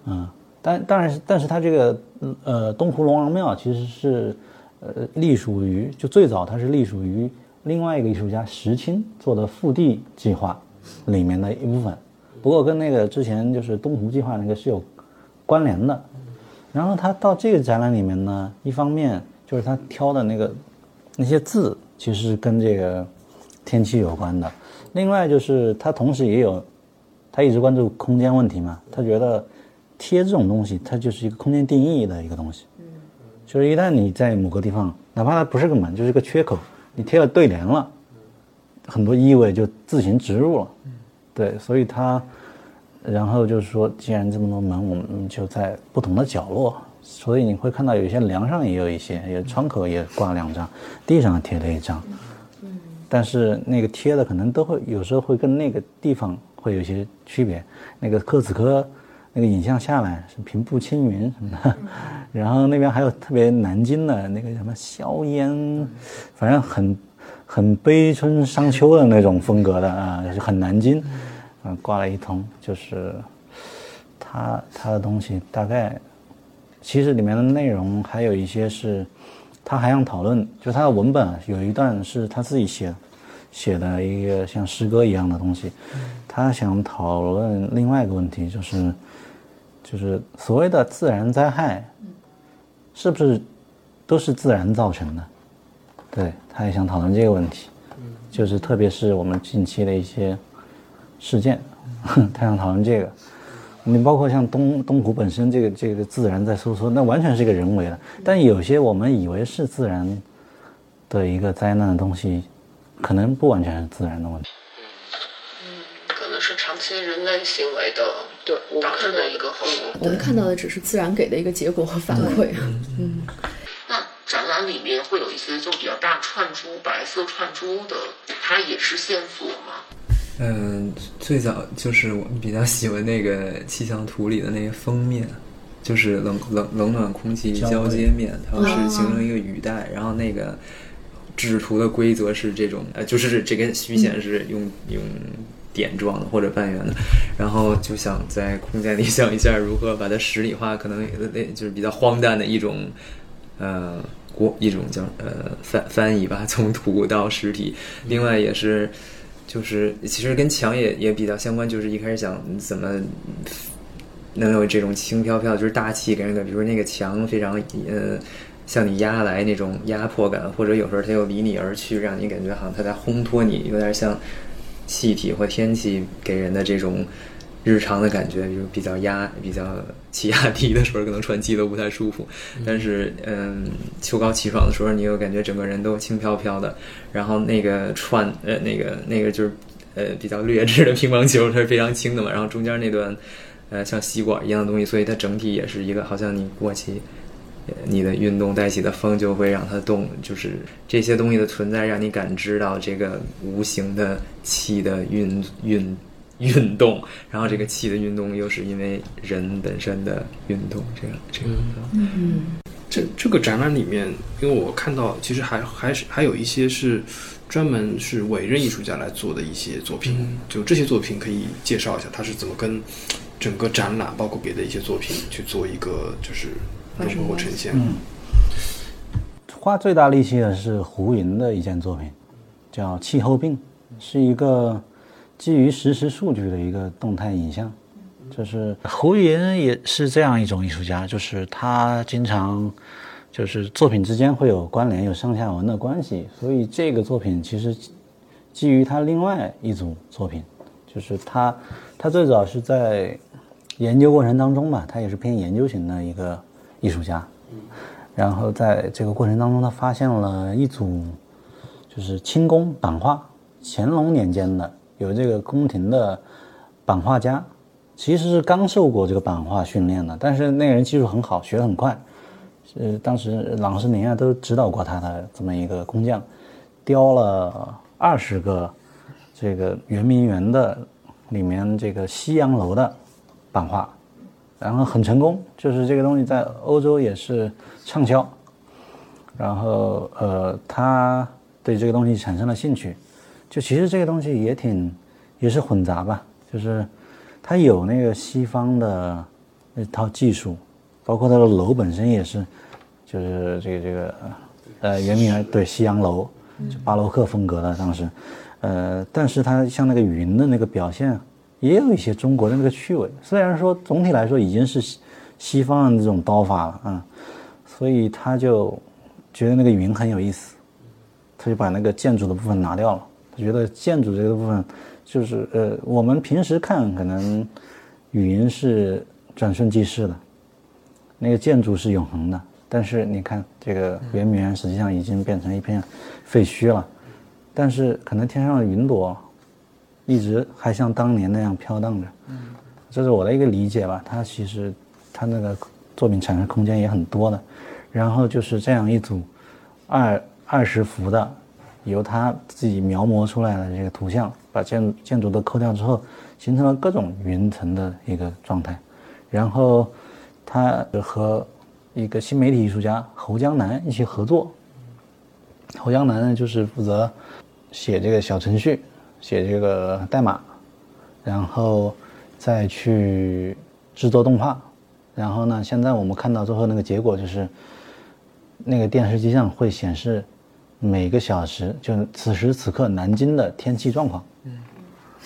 嗯。但当然是，但是他这个呃东湖龙王庙其实是呃隶属于就最早它是隶属于另外一个艺术家石青做的复地计划里面的一部分，不过跟那个之前就是东湖计划那个是有关联的。然后他到这个展览里面呢，一方面就是他挑的那个那些字其实跟这个天气有关的，另外就是他同时也有他一直关注空间问题嘛，他觉得。贴这种东西，它就是一个空间定义的一个东西。就是一旦你在某个地方，哪怕它不是个门，就是个缺口，你贴了对联了，很多意味就自行植入了。对，所以它，然后就是说，既然这么多门，我们就在不同的角落，所以你会看到有些梁上也有一些，有窗口也挂两张，地上贴了一张。但是那个贴的可能都会有时候会跟那个地方会有一些区别。那个柯子科。那个影像下来是平步青云什么的，然后那边还有特别南京的那个什么硝烟，反正很很悲春伤秋的那种风格的啊，很南京，嗯，挂了一通，就是他他的东西大概，其实里面的内容还有一些是，他还想讨论，就他的文本有一段是他自己写写的一个像诗歌一样的东西，他想讨论另外一个问题就是。就是所谓的自然灾害，是不是都是自然造成的？对，他也想讨论这个问题。就是特别是我们近期的一些事件，他想讨论这个。你包括像东东湖本身这个这个自然在收缩，那完全是一个人为的。但有些我们以为是自然的一个灾难的东西，可能不完全是自然的问题。可能是长期人类行为的对我们导致看到的一个后果。我们看到的只是自然给的一个结果和反馈。嗯那展览里面会有一些就比较大串珠、白色串珠的，它也是线索吗？嗯，最早就是我们比较喜欢那个气象图里的那个封面，就是冷冷冷暖空气交接面，它是形成一个雨带，然后那个制图的规则是这种，呃，就是这个虚线是用用点状的或者半圆的，然后就想在空间里想一下如何把它实体化，可能那就是比较荒诞的一种，呃。过一种叫呃翻翻译吧，从图到实体。另外也是，就是其实跟墙也也比较相关，就是一开始想怎么能有这种轻飘飘，就是大气给人感觉，比如说那个墙非常呃向你压来那种压迫感，或者有时候它又离你而去，让你感觉好像它在烘托你，有点像气体或天气给人的这种。日常的感觉就比较压、比较 气压低的时候，可能喘气都不太舒服。但是，嗯，秋高气爽的时候，你又感觉整个人都轻飘飘的。然后那个串，呃，那个那个就是呃比较劣质的乒乓球，它是非常轻的嘛。然后中间那段，呃，像吸管一样的东西，所以它整体也是一个好像你过去，你的运动带起的风就会让它动，就是这些东西的存在，让你感知到这个无形的气的运运。运动，然后这个气的运动又是因为人本身的运动，这样这样。嗯，这这个展览里面，因为我看到其实还还是还有一些是专门是委任艺术家来做的一些作品，就这些作品可以介绍一下，它是怎么跟整个展览包括别的一些作品去做一个就是融合或呈现。嗯，花最大力气的是胡云的一件作品，叫《气候病》，是一个。基于实时数据的一个动态影像，就是胡云也是这样一种艺术家，就是他经常就是作品之间会有关联，有上下文的关系，所以这个作品其实基于他另外一组作品，就是他他最早是在研究过程当中吧，他也是偏研究型的一个艺术家，然后在这个过程当中，他发现了一组就是清宫版画，乾隆年间的。有这个宫廷的版画家，其实是刚受过这个版画训练的，但是那个人技术很好，学得很快。呃，当时郎世宁啊都指导过他的这么一个工匠，雕了二十个这个圆明园的里面这个西洋楼的版画，然后很成功，就是这个东西在欧洲也是畅销。然后呃，他对这个东西产生了兴趣。就其实这个东西也挺，也是混杂吧，就是它有那个西方的那套技术，包括它的楼本身也是，就是这个这个呃圆明园对西洋楼，就巴洛克风格的当时，呃，但是它像那个云的那个表现，也有一些中国的那个趣味，虽然说总体来说已经是西西方的这种刀法了啊，所以他就觉得那个云很有意思，他就把那个建筑的部分拿掉了。他觉得建筑这个部分，就是呃，我们平时看可能云是转瞬即逝的，那个建筑是永恒的。但是你看这个圆明园实际上已经变成一片废墟了，但是可能天上的云朵一直还像当年那样飘荡着。嗯，这是我的一个理解吧。它其实它那个作品产生空间也很多的，然后就是这样一组二二十幅的。由他自己描摹出来的这个图像，把建建筑都抠掉之后，形成了各种云层的一个状态。然后，他和一个新媒体艺术家侯江南一起合作。侯江南呢，就是负责写这个小程序，写这个代码，然后再去制作动画。然后呢，现在我们看到最后那个结果就是，那个电视机上会显示。每个小时，就此时此刻南京的天气状况。嗯，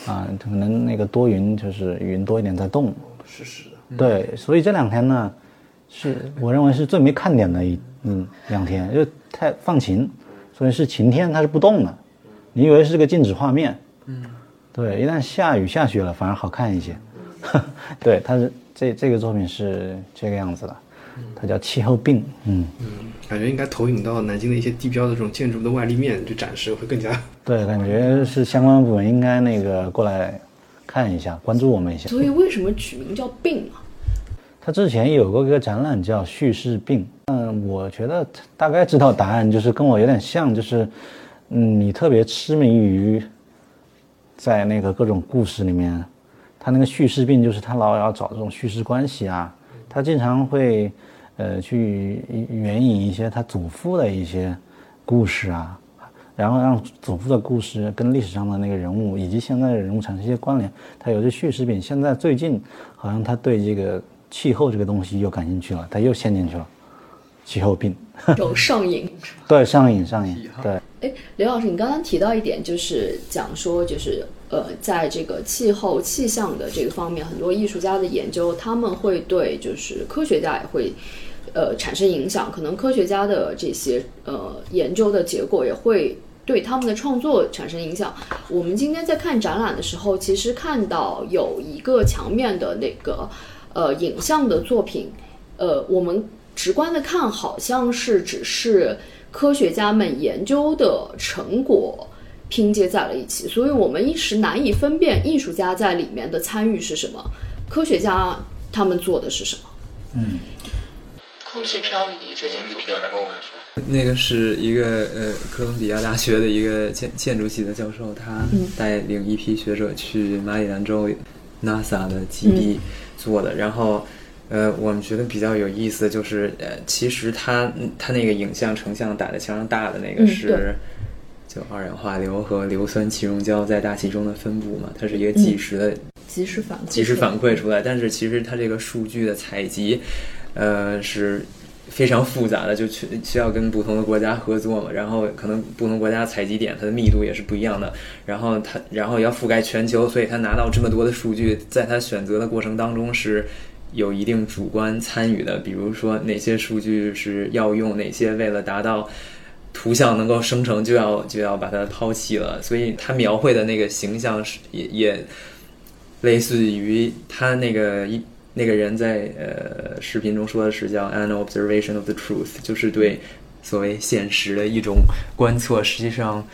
啊，可能那个多云，就是云多一点在动。是是的。对，所以这两天呢，是 我认为是最没看点的一嗯两天，就太放晴，所以是晴天，它是不动的。你以为是个静止画面？嗯，对，一旦下雨下雪了，反而好看一些。对，它是这这个作品是这个样子的，它叫气候病。嗯嗯。感觉应该投影到南京的一些地标的这种建筑的外立面，去展示会更加。对，感觉是相关部门应该那个过来看一下，关注我们一下。所以为什么取名叫“病”啊？他之前有过一个展览叫“叙事病”，嗯，我觉得大概知道答案，就是跟我有点像，就是，嗯，你特别痴迷于在那个各种故事里面，他那个叙事病就是他老要找这种叙事关系啊，他经常会呃去援引一些他祖父的一些故事啊，然后让祖父的故事跟历史上的那个人物以及现在的人物产生一些关联，他有些叙事病。现在最近好像他对这个气候这个东西又感兴趣了，他又陷进去了，气候病。有上瘾。对，上瘾上瘾。对，哎，刘老师，你刚刚提到一点，就是讲说，就是呃，在这个气候气象的这个方面，很多艺术家的研究，他们会对就是科学家也会呃产生影响，可能科学家的这些呃研究的结果也会对他们的创作产生影响。我们今天在看展览的时候，其实看到有一个墙面的那个呃影像的作品，呃，我们直观的看好像是只是科学家们研究的成果拼接在了一起，所以我们一时难以分辨艺术家在里面的参与是什么，科学家他们做的是什么。嗯空气漂移这件作品，那个是一个呃哥伦比亚大学的一个建建筑系的教授，他带领一批学者去马里兰州 NASA 的基地做的。然后，呃，我们觉得比较有意思的就是，呃，其实他他那个影像成像打在墙上大的那个是。就二氧化硫和硫酸气溶胶在大气中的分布嘛，它是一个即时的即时反馈，及时反馈出来，但是其实它这个数据的采集，呃是非常复杂的，就需需要跟不同的国家合作嘛，然后可能不同国家采集点它的密度也是不一样的，然后它然后要覆盖全球，所以它拿到这么多的数据，在它选择的过程当中是。有一定主观参与的，比如说哪些数据是要用，哪些为了达到图像能够生成就要就要把它抛弃了，所以他描绘的那个形象是也也类似于他那个一那个人在呃视频中说的是叫 an observation of the truth，就是对所谓现实的一种观测。实际上，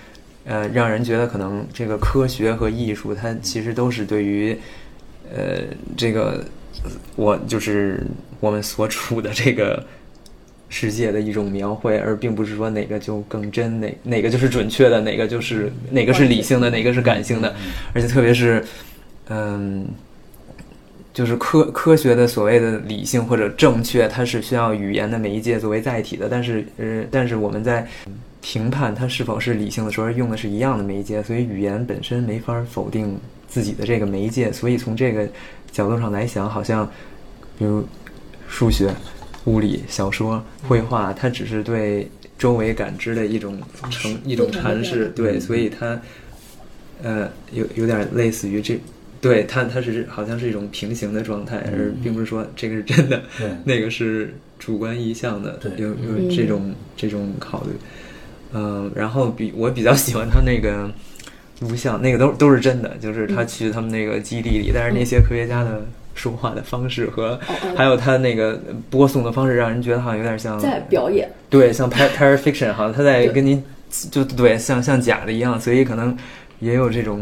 呃，让人觉得可能这个科学和艺术，它其实都是对于呃这个我就是我们所处的这个。世界的一种描绘，而并不是说哪个就更真，哪哪个就是准确的，哪个就是哪个是理性的，哪个是感性的，而且特别是，嗯，就是科科学的所谓的理性或者正确，它是需要语言的媒介作为载体的，但是呃，但是我们在评判它是否是理性的时候，用的是一样的媒介，所以语言本身没法否定自己的这个媒介，所以从这个角度上来想，好像比如数学。物理、小说、绘画，它只是对周围感知的一种成一种阐释，对，所以它呃有有点类似于这，对它它是好像是一种平行的状态，而并不是说这个是真的，那个是主观意向的，有有这种这种考虑，嗯，然后比我比较喜欢他那个录像，那个都都是真的，就是他去他们那个基地里，但是那些科学家的。说话的方式和还有他那个播送的方式，让人觉得好像有点像在表演，对，像 par par fiction，好像他在跟你就对，像像假的一样，所以可能也有这种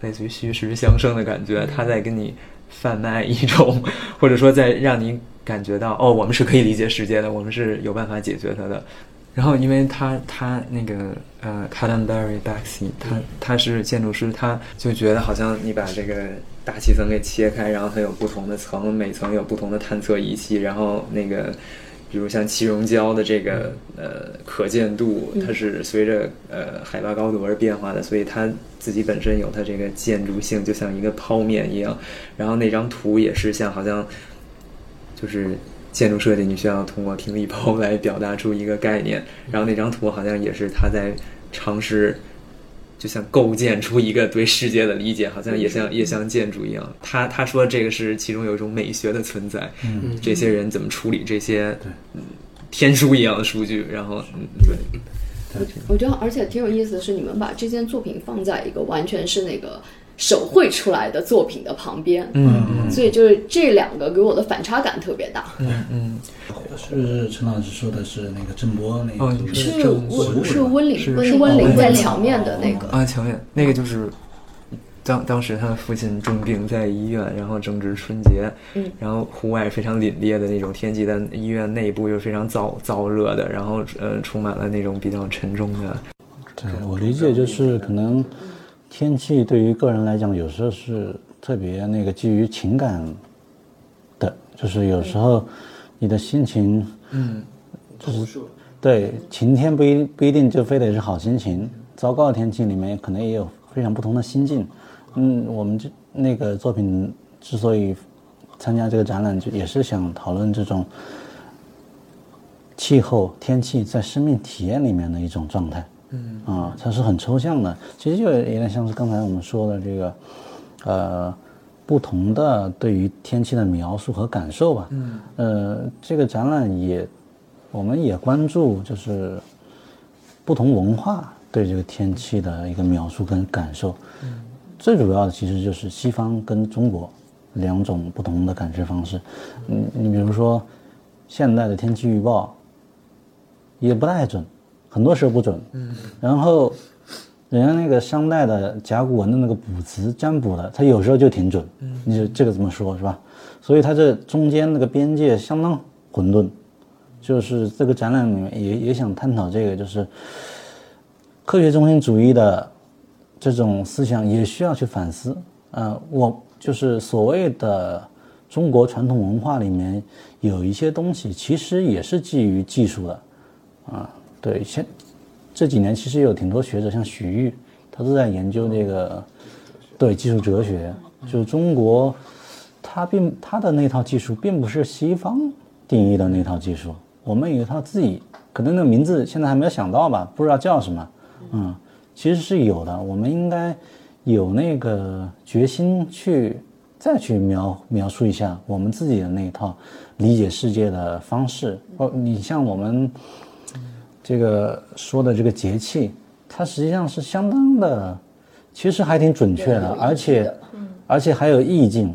类似于虚实相生的感觉，他在跟你贩卖一种，或者说在让你感觉到哦，我们是可以理解世界的，我们是有办法解决它的。然后，因为他他那个呃 c a d a m Barry Baxi，他他是建筑师，他就觉得好像你把这个大气层给切开，然后它有不同的层，每层有不同的探测仪器，然后那个比如像气溶胶的这个呃可见度，它是随着呃海拔高度而变化的，所以它自己本身有它这个建筑性，就像一个剖面一样。然后那张图也是像好像就是。建筑设计，你需要通过听力包来表达出一个概念，然后那张图好像也是他在尝试，就像构建出一个对世界的理解，好像也像也像建筑一样。他他说这个是其中有一种美学的存在，嗯，这些人怎么处理这些天书一样的数据，然后嗯对。我我觉得，而且挺有意思的是，你们把这件作品放在一个完全是那个手绘出来的作品的旁边，嗯所以就是这两个给我的反差感特别大。嗯嗯，是是陈老师说的是那个郑波那哦个？是正温是温岭，是是温岭哦在墙面的那个。啊，墙面那个就是当当时他的父亲重病在医院，然后正值春节，嗯，然后户外非常凛冽的那种天气，但医院内部又非常燥燥热的，然后呃充满了那种比较沉重的，对我理解就是可能天气对于个人来讲，有时候是特别那个基于情感的，就是有时候你的心情，嗯就是对晴天不一不一定就非得是好心情，糟糕的天气里面可能也有非常不同的心境。嗯，我们这那个作品之所以参加这个展览，就也是想讨论这种气候、天气在生命体验里面的一种状态。嗯啊，它是很抽象的，其实就有点像是刚才我们说的这个，呃，不同的对于天气的描述和感受吧。嗯，呃，这个展览也，我们也关注就是不同文化对这个天气的一个描述跟感受。嗯，最主要的其实就是西方跟中国两种不同的感知方式。嗯，你比如说现代的天气预报也不太准，很多时候不准。嗯，然后人家那个商代的甲骨文的那个卜辞占卜的，他有时候就挺准。嗯，你就这个怎么说是吧？所以它这中间那个边界相当混沌。就是这个展览里面也也想探讨这个，就是科学中心主义的这种思想也需要去反思。呃，我就是所谓的中国传统文化里面有一些东西，其实也是基于技术的。啊，对，现这几年其实有挺多学者，像徐玉，他都在研究这个对技术哲学，就是中国，他并他的那套技术并不是西方定义的那套技术，我们有一套自己，可能那个名字现在还没有想到吧，不知道叫什么，嗯，其实是有的，我们应该有那个决心去再去描描述一下我们自己的那一套理解世界的方式。哦，你像我们这个说的这个节气，它实际上是相当的，其实还挺准确的，而且而且还有意境，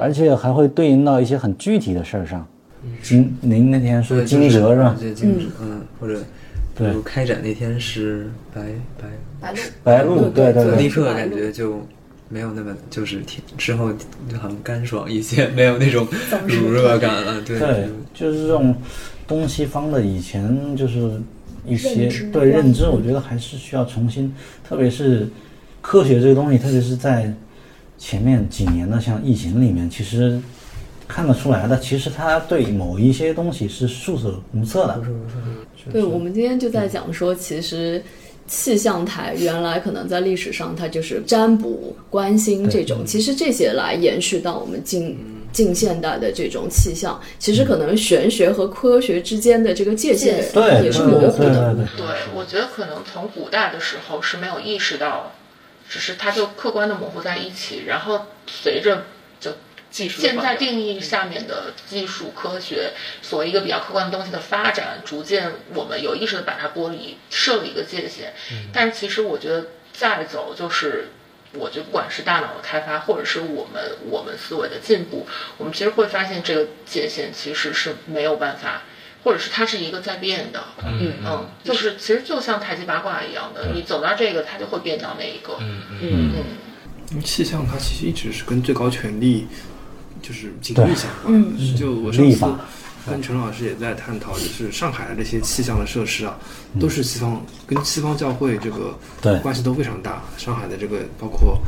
而且还会对应到一些很具体的事儿上。惊，您那天说惊蛰是吧？对，惊蛰，嗯，或者对。开展那天是白白白露，白露，对对对立刻感觉就没有那么就是挺之后就好像干爽一些，没有那种乳热感了。对对，就是这种东西方的以前就是一些认对认知，我觉得还是需要重新，特别是科学这个东西，特别是在前面几年的像疫情里面，其实看得出来的，其实它对某一些东西是束手无策的。对，我们今天就在讲说，其实气象台原来可能在历史上它就是占卜、关心这种，其实这些来延续到我们近近现代的这种气象，其实可能玄学和科学之间的这个界限对，也是模糊的。对，我觉得可能从古代的时候是没有意识到，只是它就客观的模糊在一起，然后随着就技术现在定义下面的技术科学，所谓一个比较客观的东西的发展，逐渐我们有意识的把它剥离，设了一个界限。但是其实我觉得再走就是。我觉得不管是大脑的开发，或者是我们我们思维的进步，我们其实会发现这个界限其实是没有办法，或者是它是一个在变的。嗯嗯，就是其实就像太极八卦一样的，你走到这个，它就会变到那一个。嗯嗯，嗯，因为气象它其实一直是跟最高权力就是紧密相关。嗯就我上次跟陈老师也在探讨，就是上海的这些气象的设施啊，都是西方跟西方教会这个对关系都非常大。上海的这个包括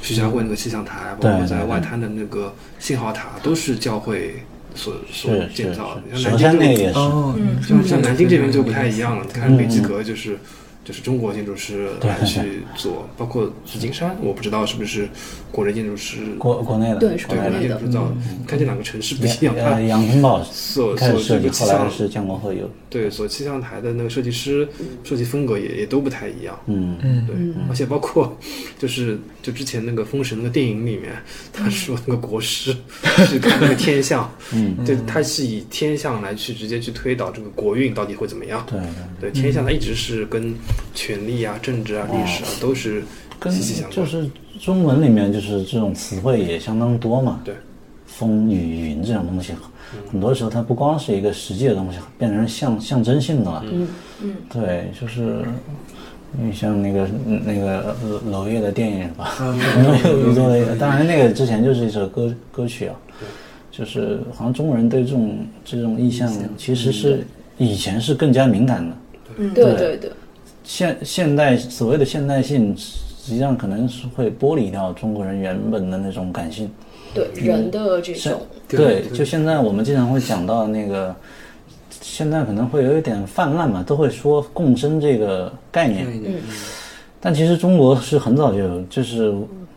徐家汇那个气象台，包括在外滩的那个信号塔，都是教会所所建造的。像南京这边也是。哦，像像南京这边就不太一样了，你看嗯北极阁就是就是中国建筑师来去做，包括紫金山，我不知道是不是国内建筑师国国内的，对是国内的。建筑师造的，看这两个城市不一样，呃，它杨廷宝所开始设计，所这个气象后来是降国后有，对所气象台的那个设计师设计风格也也都不太一样。嗯，嗯。对，而且包括就是就之前那个《封神》那个电影里面，他说那个国师 是看那个天象，嗯，对，他是以天象来去直接去推导这个国运到底会怎么样。对对。对，天象它一直是跟权力啊、政治啊、历史啊都是跟息息相关就是中文里面就是这种词汇也相当多嘛。对，风雨云这种东西，很多时候它不光是一个实际的东西，变成象象征性的了。嗯嗯，对，就是。你像那个那个娄烨的电影是吧？有宇宙的，当然那个之前就是一首歌歌曲啊，就是好像中国人对这种这种意象其实是以前是更加敏感的。嗯，对对对，现现代所谓的现代性，实际上可能是会剥离掉中国人原本的那种感性。对人的这种，对，就现在我们经常会讲到那个，现在可能会有一点泛滥嘛，都会说共生这个概念。嗯，但其实中国是很早就有，就是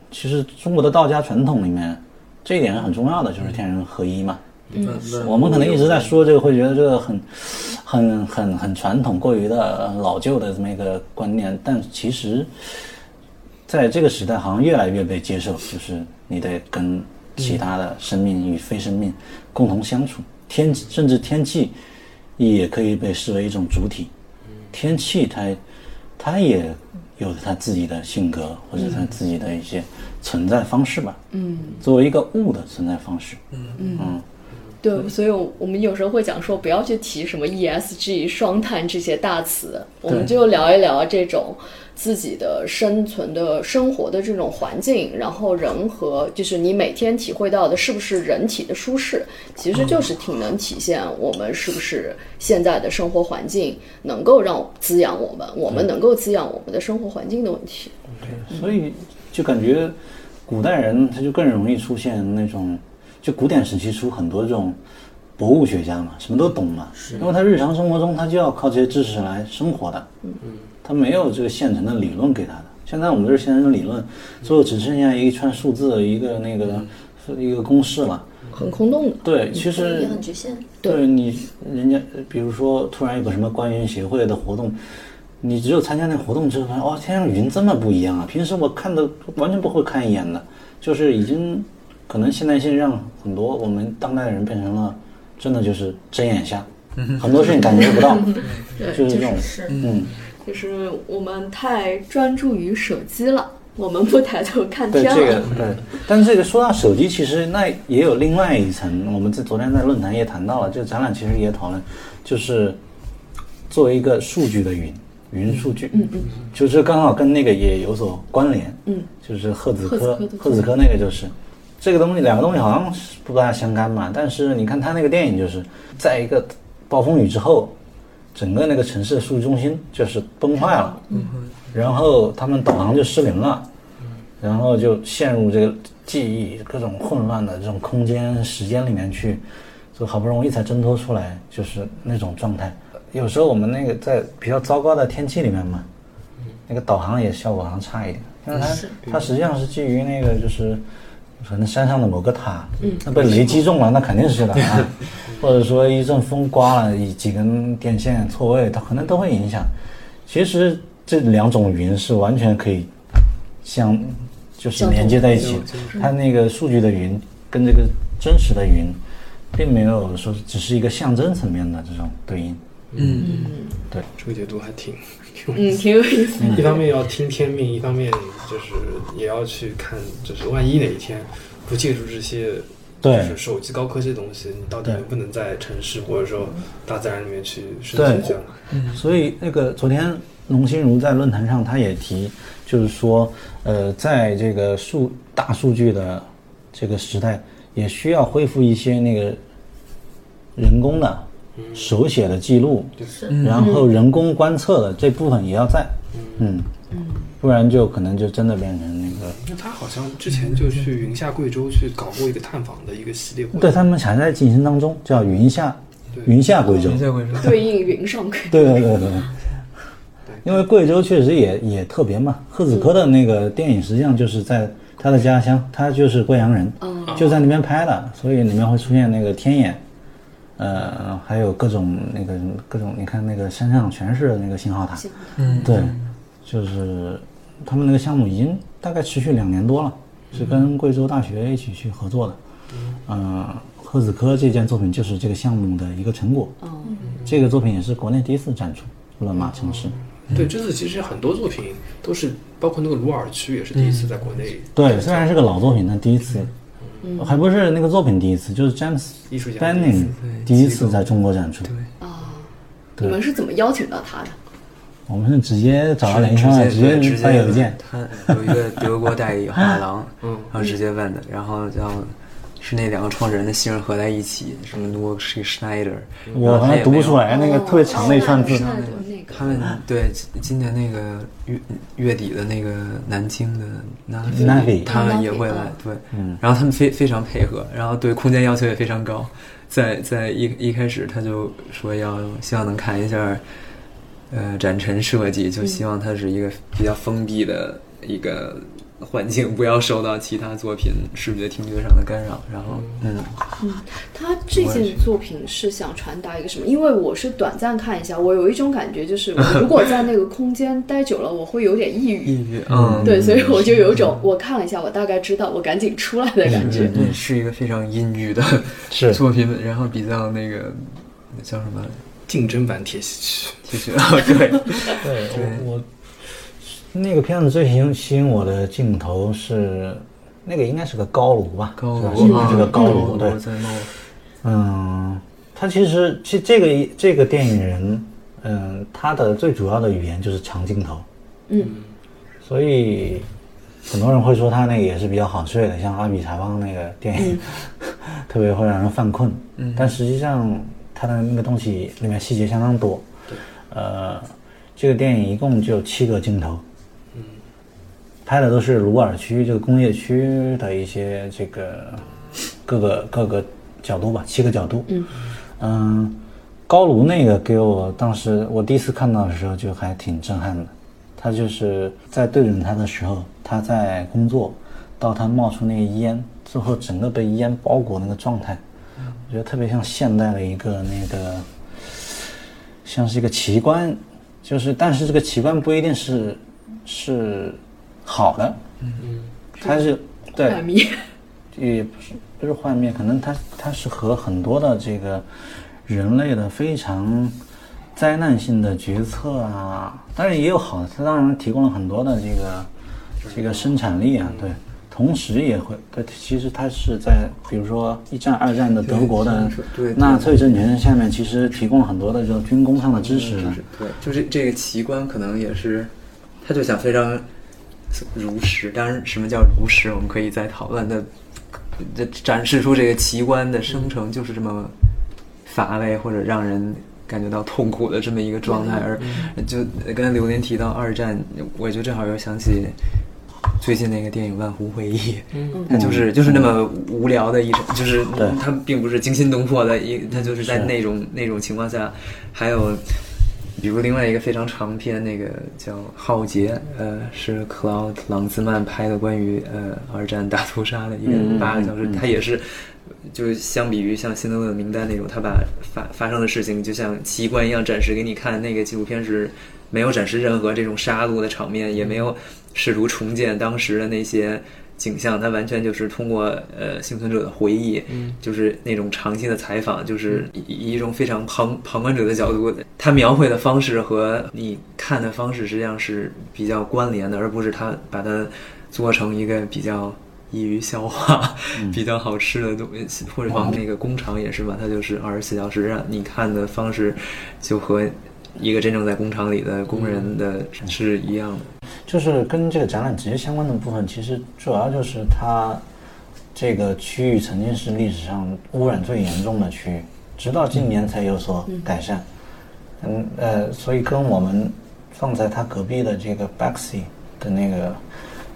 其实中国的道家传统里面，这一点是很重要的，就是天人合一嘛。嗯，我们可能一直在说这个，会觉得这个很、很、很、很传统、过于的老旧的这么一个观念，但其实，在这个时代好像越来越被接受，就是你得跟其他的生命与非生命共同相处，天甚至天气也可以被视为一种主体，天气它它也有它自己的性格或者它自己的一些存在方式吧，嗯，作为一个物的存在方式，嗯。嗯。对，所以，我们有时候会讲说，不要去提什么 ESG、双碳这些大词，我们就聊一聊这种自己的生存的生活的这种环境，然后人和就是你每天体会到的是不是人体的舒适，其实就是挺能体现我们是不是现在的生活环境能够让滋养我们，我们能够滋养我们的生活环境的问题。对，所以就感觉古代人他就更容易出现那种。就古典时期出很多这种博物学家嘛，什么都懂嘛，因为他日常生活中他就要靠这些知识来生活的，嗯嗯，他没有这个现成的理论给他的。现在我们这是现成的理论，最后只剩下一串数字，一个那个一个公式了，很空洞的。对，其实也很局限。对你，人家比如说突然有个什么官员协会的活动，你只有参加那活动之后，发现哇，天上云这么不一样啊！平时我看的完全不会看一眼的，就是已经。可能现代性让很多我们当代的人变成了，真的就是睁眼瞎，很多事情感觉不到，就是这种，嗯，就是我们太专注于手机了，我们不抬头看天了。对这个，对。但是这个说到手机，其实那也有另外一层，我们在昨天在论坛也谈到了，这个展览其实也讨论，就是作为一个数据的云，云数据，嗯嗯，就是刚好跟那个也有所关联，嗯，就是赫子科，赫子科那个就是。这个东西，两个东西好像是不大相干嘛。但是你看他那个电影，就是在一个暴风雨之后，整个那个城市的数据中心就是崩坏了，然后他们导航就失灵了，然后就陷入这个记忆各种混乱的这种空间时间里面去，就好不容易才挣脱出来，就是那种状态。有时候我们那个在比较糟糕的天气里面嘛，那个导航也效果好像差一点，但是它它实际上是基于那个就是。可能山上的某个塔，那被雷击中了，那肯定是的啊。或者说一阵风刮了，几根电线错位，它可能都会影响。其实这两种云是完全可以相，就是连接在一起。它那个数据的云跟这个真实的云，并没有说只是一个象征层面的这种对应。嗯，对，这个解读还挺。嗯，挺有意思。一方面要听天命，一方面就是也要去看，就是万一哪一天不借助这些，就是手机高科技的东西，你到底能不能在城市或者说大自然里面去生存下来？嗯，所以那个昨天龙心如在论坛上他也提，就是说，呃，在这个数大数据的这个时代，也需要恢复一些那个人工的。手写的记录，然后人工观测的这部分也要在，嗯嗯，不然就可能就真的变成那个。那他好像之前就去云下贵州去搞过一个探访的一个系列活动，对他们还在进行当中，叫云下云下贵州，云下贵州对应云上贵州，对对对对，因为贵州确实也也特别嘛。贺子科的那个电影实际上就是在他的家乡，他就是贵阳人，就在那边拍的，所以里面会出现那个天眼。呃，还有各种那个各种，你看那个山上全是那个信号塔，嗯，对，就是他们那个项目已经大概持续两年多了，是跟贵州大学一起去合作的，嗯，贺子科这件作品就是这个项目的一个成果，嗯，这个作品也是国内第一次展出，了马城市，对，这次其实很多作品都是，包括那个鲁尔区也是第一次在国内。对，虽然是个老作品，但第一次，嗯。还不是那个作品第一次，就是 James 艺术家 Banning 第一次在中国展出。啊，对。你们是怎么邀请到他的？我们是直接找他联系直方，接直接发邮件。他有一个德国代理画廊，嗯。然后直接问的，然后叫是那两个创始人的姓合在一起，什么 n o r Schneider，我好像读不出来那个哦特别长的一串字他们对今年那个月月底的那个南京的 Navi 他们也会来，对，然后他们非非常配合，然后对空间要求也非常高，在在一一开始他就说要希望能看一下，呃，展陈设计，就希望它是一个比较封闭的一个环境，不要受到其他作品视觉听觉上的干扰，然后嗯嗯，他这件作品是想传达一个什么？因为我是短暂看一下，我有一种感觉，就是我如果在那个空间待久了，我会有点抑郁。抑郁，嗯，对，所以我就有一种我看了一下，我大概知道，我赶紧出来的感觉。对，是一个非常阴郁的是作品，然后比较那个叫什么？竞争版铁西区，其实啊，对，对我我那个片子最吸引吸引我的镜头是那个应该是个高炉吧，高是吧炉啊是个高炉，对，嗯，他其实其实这个这个电影人，嗯，他的最主要的语言就是长镜头，嗯，所以很多人会说他那个也是比较好睡的，像阿比查邦那个电影，特别会让人犯困。嗯，但实际上他的那个东西里面细节相当多。对，呃，这个电影一共就七个镜头。嗯，拍的都是鲁尔区这个工业区的一些这个各个各个角度吧，七个角度。嗯嗯，高炉那个给我当时我第一次看到的时候就还挺震撼的。他就是在对准他的时候，他在工作，到他冒出那个烟，最后整个被烟包裹那个状态，我觉得特别像现代的一个那个，像是一个奇观，就是但是这个奇观不一定是是好的，嗯嗯，它是对。幻灭。也不是不是幻灭，可能它它是和很多的这个人类的非常灾难性的决策啊，当然也有好的，它当然提供了很多的这个这个生产力啊，对，同时也会对，其实它是在比如说一战、二战的德国的对对纳粹政权下面，其实提供了很多的这种军工上的支持的，对，就是这个奇观可能也是，他就想非常如实。当然，什么叫如实，我们可以再讨论那。这展示出这个奇观的生成就是这么乏味或者让人感觉到痛苦的这么一个状态，而就刚才刘林提到二战，我就正好又想起最近那个电影《万湖会议》，它就是就是那么无聊的一场，就是对它并不是惊心动魄的一，它就是在那种那种情况下，还有。比如另外一个非常长篇，那个叫《浩劫》，呃，是克劳特·朗兹曼拍的关于呃二战大屠杀的一个八个小时，他也是，就是相比于像《辛德勒的名单》那种，他把发发生的事情就像奇观一样展示给你看。那个纪录片是没有展示任何这种杀戮的场面，也没有试图重建当时的那些。景象，它完全就是通过呃幸存者的回忆，就是那种长期的采访，就是以以一种非常旁旁观者的角度，他描绘的方式和你看的方式实际上是比较关联的，而不是他把它做成一个比较易于消化、比较好吃的东西，或者放那个工厂也是吧，它就是二十四小时让你看的方式就和一个真正在工厂里的工人的是一样的。就是跟这个展览直接相关的部分，其实主要就是它这个区域曾经是历史上污染最严重的区域，直到今年才有所改善。嗯呃，所以跟我们放在它隔壁的这个 Baxi 的那个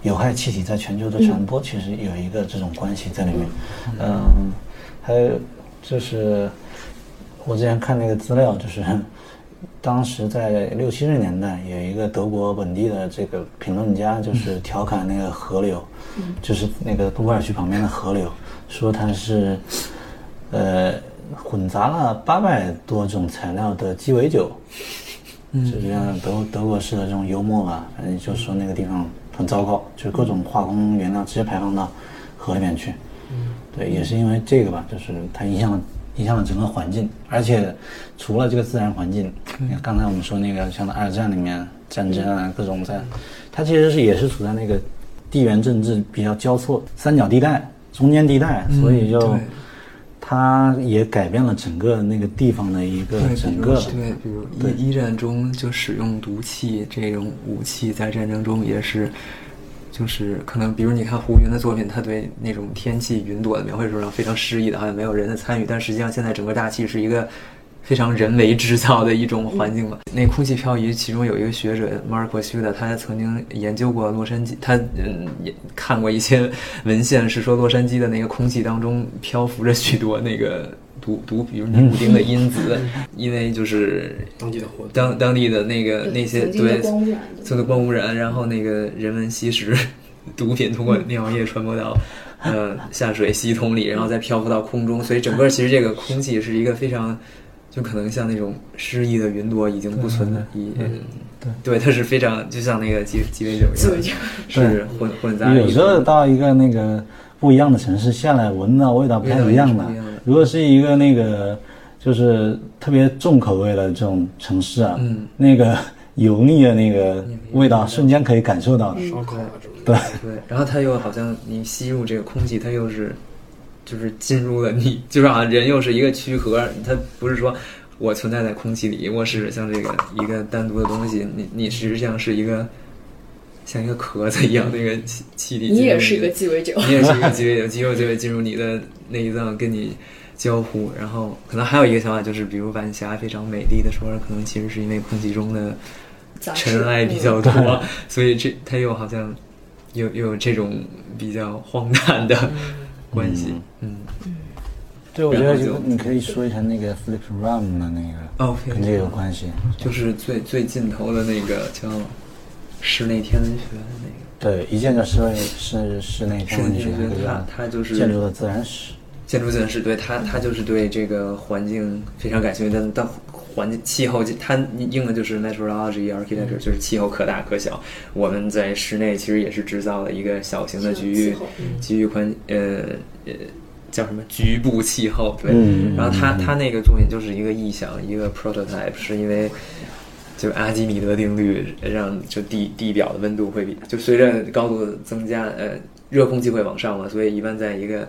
有害气体在全球的传播，其实有一个这种关系在里面。嗯，还有就是我之前看那个资料，就是。当时在六七十年代，有一个德国本地的这个评论家，就是调侃那个河流，就是那个杜尔区旁边的河流，说它是，呃，混杂了八百多种材料的鸡尾酒，就是像德德国式的这种幽默吧，反正就说那个地方很糟糕，就是各种化工原料直接排放到河里面去。对，也是因为这个吧，就是它影响了。影响了整个环境，而且除了这个自然环境，刚才我们说那个像二战里面战争啊，各种在，它其实是也是处在那个地缘政治比较交错三角地带中间地带，所以就对它也改变了整个那个地方的一个，整个对，比如一一战中就使用毒气这种武器，在战争中也是，就是可能比如你看胡云的作品，他对那种天气云朵的描绘时候非常诗意的，好像没有人的参与，但实际上现在整个大气是一个。非常人为制造的一种环境吧。那空气漂移，其中有一个学者 Mark s h u 的，他曾经研究过洛杉矶，他嗯也看过一些文献，是说洛杉矶的那个空气当中漂浮着许多那个毒毒，比如尼古丁的因子，因为就是当地的活动，当当地的那个那些对光污染，受到光污染，然后那个人们吸食毒品，通过尿液传播到呃下水系统里，然后再漂浮到空中，所以整个其实这个空气是一个非常。就可能像那种诗意的云朵已经不存在，已对对，它是非常就像那个鸡鸡尾酒一样，是混混杂。有时候到一个那个不一样的城市下来，闻到味道不太一样的。如果是一个那个就是特别重口味的这种城市啊，嗯，那个油腻的那个味道瞬间可以感受到的。烧烤啊这种。对对，然后它又好像你吸入这个空气，它又是。就是进入了你，就是好像人又是一个躯壳，它不是说我存在在空气里，我是像这个一个单独的东西，你你实际上是一个像一个壳子一样那个气气体。你也是一个鸡尾酒，你也是一个鸡尾酒，鸡肉就会进入你的内脏跟你交互，然后可能还有一个想法就是，比如晚霞非常美丽的时候，可能其实是因为空气中的尘埃比较多，所以这它又好像又又有这种比较荒诞的。关系，嗯，对，我觉得就你可以说一下那个 Flip Ram 的那个，哦，跟这个有关系，就是最最尽头的那个叫室内天文学的那个，对，一建筑室内是室内天文学，它它就是建筑的自然史，建筑自然史，对它它就是对这个环境非常感兴趣，但但环境气候，它应的就是 meteorology architecture，就是气候可大可小。我们在室内其实也是制造了一个小型的局域，局域宽呃呃叫什么？局部气候对。然后他他那个作品就是一个臆想，一个 prototype，是因为就阿基米德定律让就地地表的温度会比就随着高度增加，呃热空气会往上嘛，所以一般在一个。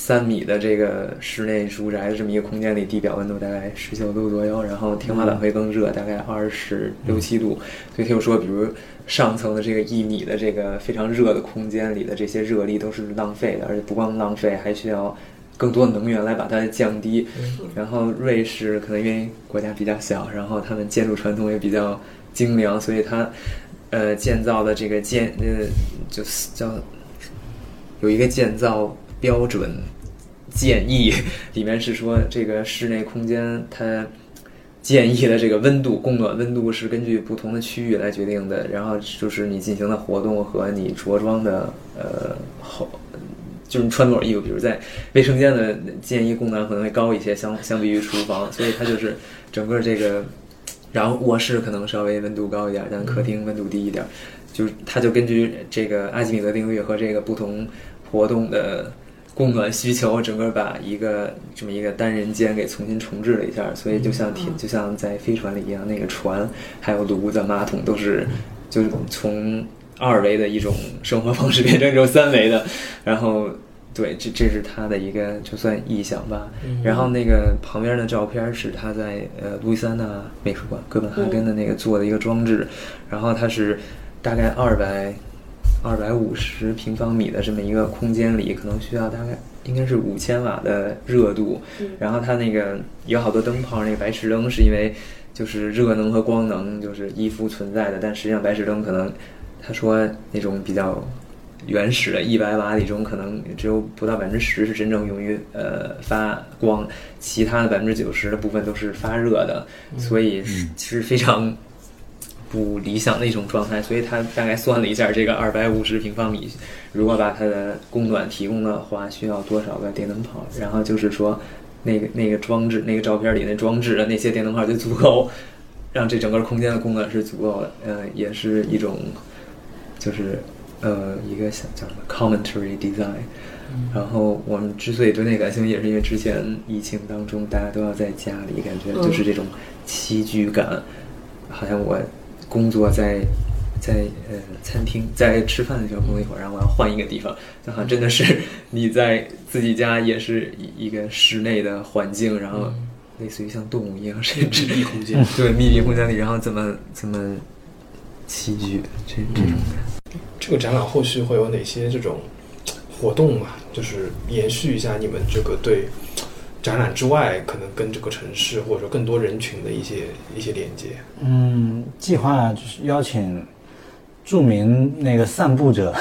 三米的这个室内住宅的这么一个空间里，地表温度大概十九度左右，然后天花板会更热，大概二十六七度。所以他又说，比如上层的这个一米的这个非常热的空间里的这些热力都是浪费的，而且不光浪费，还需要更多能源来把它降低。然后瑞士可能因为国家比较小，然后他们建筑传统也比较精良，所以它呃建造的这个建呃就是叫有一个建造。标准建议里面是说，这个室内空间它建议的这个温度供暖温度是根据不同的区域来决定的，然后就是你进行的活动和你着装的呃后，就是穿多少衣服，比如在卫生间的建议供暖可能会高一些，相相比于厨房，所以它就是整个这个，然后卧室可能稍微温度高一点，但客厅温度低一点，就是它就根据这个阿基米德定律和这个不同活动的。供暖需求，整个把一个这么一个单人间给重新重置了一下，所以就像天，就像在飞船里一样，那个船还有炉子、马桶都是，就是从二维的一种生活方式变成一种三维的。然后，对，这这是他的一个就算意象吧。然后那个旁边的照片是他在呃路易斯安那美术馆哥本哈根的那个做的一个装置，然后它是大概二百。二百五十平方米的这么一个空间里，可能需要大概应该是五千瓦的热度。然后它那个有好多灯泡，那个白炽灯是因为就是热能和光能就是依附存在的。但实际上白炽灯可能他说那种比较原始的一百瓦里中，可能只有不到百分之十是真正用于呃发光，其他的百分之九十的部分都是发热的。所以其实非常。不理想的一种状态，所以他大概算了一下，这个二百五十平方米，如果把它的供暖提供的话，需要多少个电灯泡？然后就是说，那个那个装置，那个照片里那装置的那些电灯泡就足够让这整个空间的供暖是足够的。呃，也是一种，就是呃一个叫什么 commentary design。然后我们之所以对那感兴趣，也是因为之前疫情当中大家都要在家里，感觉就是这种栖居感，好像我。工作在在呃餐厅在吃饭的时候工作一会儿，然后我要换一个地方，就好像真的是你在自己家也是一一个室内的环境，然后类似于像动物一样，甚至密闭空间 对密闭空间里，然后怎么怎么栖居这这种感。这个展览后续会有哪些这种活动嘛？就是延续一下你们这个对展览之外，可能跟这个城市或者说更多人群的一些一些连接。嗯，计划就是邀请著名那个散步者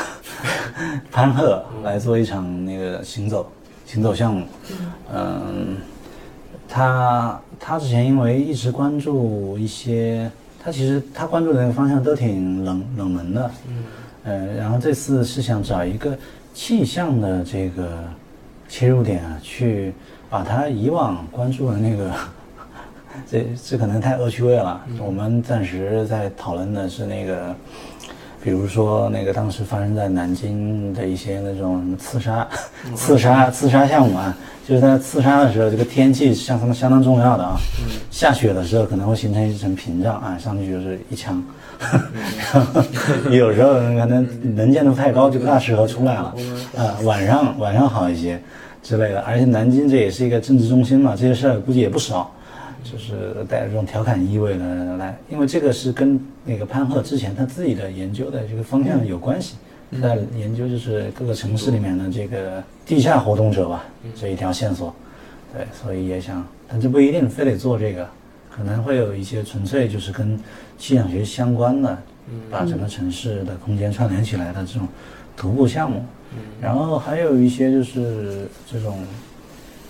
潘鹤来做一场那个行走行走项目。嗯，他他之前因为一直关注一些，他其实他关注的那个方向都挺冷冷门的。嗯。呃，然后这次是想找一个气象的这个切入点啊，去把他以往关注的那个。这这可能太恶趣味了。我们暂时在讨论的是那个，比如说那个当时发生在南京的一些那种什么刺杀、刺杀、刺杀项目啊，就是在刺杀的时候，这个天气相当相当重要的啊。下雪的时候可能会形成一层屏障啊，上去就是一枪。有时候可能能见度太高，就不大适合出来了啊。晚上晚上好一些之类的，而且南京这也是一个政治中心嘛，这些事儿估计也不少。就是带着这种调侃意味的来，因为这个是跟那个潘鹤之前他自己的研究的这个方向有关系，在研究就是各个城市里面的这个地下活动者吧，这一条线索，对，所以也想，但这不一定非得做这个，可能会有一些纯粹就是跟气象学相关的，把整个城市的空间串联起来的这种徒步项目，然后还有一些就是这种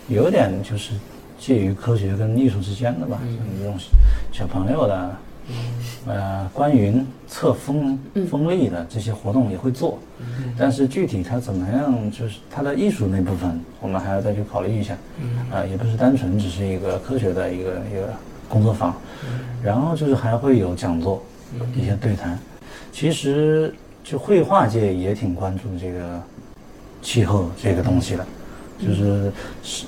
有点就是。介于科学跟艺术之间的吧，像这种小朋友的，呃，观云测风风力的这些活动也会做，但是具体它怎么样，就是它的艺术那部分，我们还要再去考虑一下，啊，也不是单纯只是一个科学的一个一个工作坊，然后就是还会有讲座，一些对谈，其实就绘画界也挺关注这个气候这个东西的，就是是。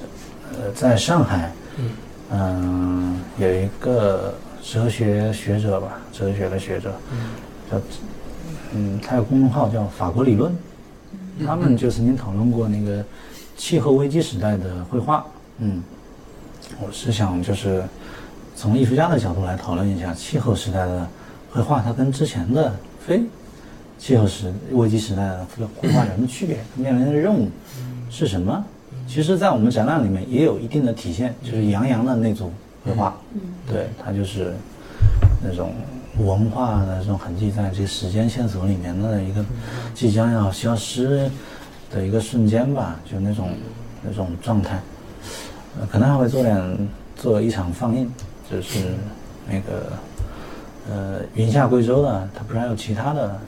呃，在上海，嗯，有一个哲学学者吧，哲学的学者，叫，嗯，他有公众号叫法国理论，他们就曾经讨论过那个气候危机时代的绘画，嗯，我是想就是从艺术家的角度来讨论一下气候时代的绘画，它跟之前的非气候时危机时代的绘画有什么区别，面临的任务是什么？其实，在我们展览里面也有一定的体现，就是杨洋的那组绘画，对他就是那种文化的这种痕迹，在这个时间线索里面的一个即将要消失的一个瞬间吧，就那种那种状态。呃，可能还会做点做一场放映，就是那个呃云下贵州的，他不是还有其他的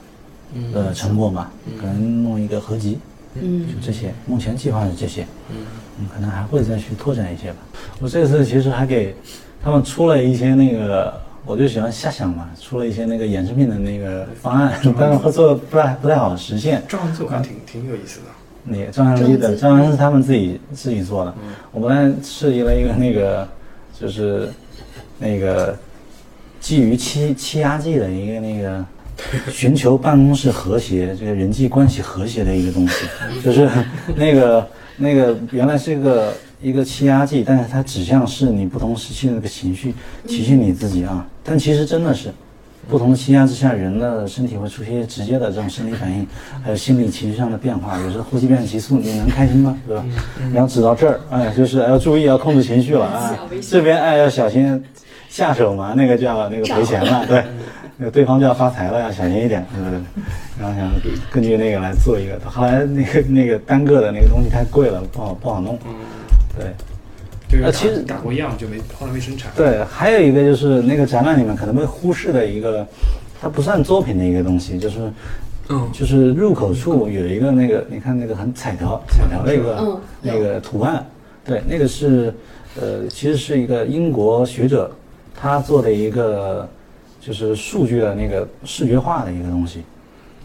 呃成果嘛？可能弄一个合集。嗯，就这些，目前计划是这些，嗯，可能还会再去拓展一些吧。我这次其实还给他们出了一些那个，我就喜欢瞎想嘛，出了一些那个衍生品的那个方案，但是会做不太不太好实现。这样做还挺挺有意思的。那个张安基的，张安是他们自己自己做的。我本来设计了一个那个，就是那个基于气气压计的一个那个。寻求办公室和谐，这个人际关系和谐的一个东西，就是那个那个原来是一个一个气压计，但是它指向是你不同时期的那个情绪提醒你自己啊。但其实真的是，不同的气压之下，人的身体会出现直接的这种生理反应，还有心理情绪上的变化。有时候呼吸变急促，你能开心吗？对吧？然后指到这儿，哎，就是要注意要控制情绪了啊。这边哎要小心下手嘛，那个就要那个赔钱了，对。那个对方就要发财了，要小心一点，对不对？然后想根据那个来做一个，后来那个那个单个的那个东西太贵了，不好不好弄。嗯，对。呃，其实打过样就没，后来没生产。对，还有一个就是那个展览里面可能被忽视的一个，它不算作品的一个东西，就是，嗯，就是入口处有一个那个，你看那个很彩条彩条的一个那个图案，对，那个是呃，其实是一个英国学者他做的一个。就是数据的那个视觉化的一个东西，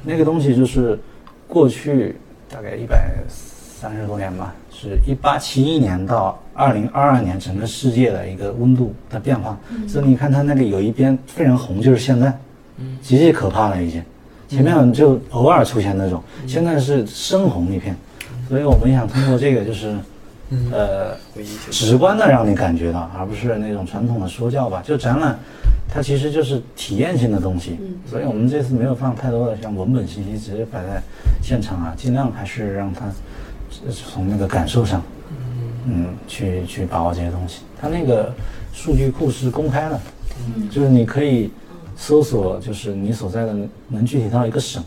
那个东西就是过去大概一百三十多年吧，是一八七一年到二零二二年整个世界的一个温度的变化。所以你看它那个有一边非常红，就是现在，极其可怕了已经。前面就偶尔出现那种，现在是深红一片，所以我们想通过这个就是，呃，直观的让你感觉到，而不是那种传统的说教吧。就展览，它其实就是体验性的东西，所以我们这次没有放太多的像文本信息，直接摆在现场啊，尽量还是让它呃从那个感受上，嗯，去去把握这些东西。它那个数据库是公开的，就是你可以搜索，就是你所在的能具体到一个省，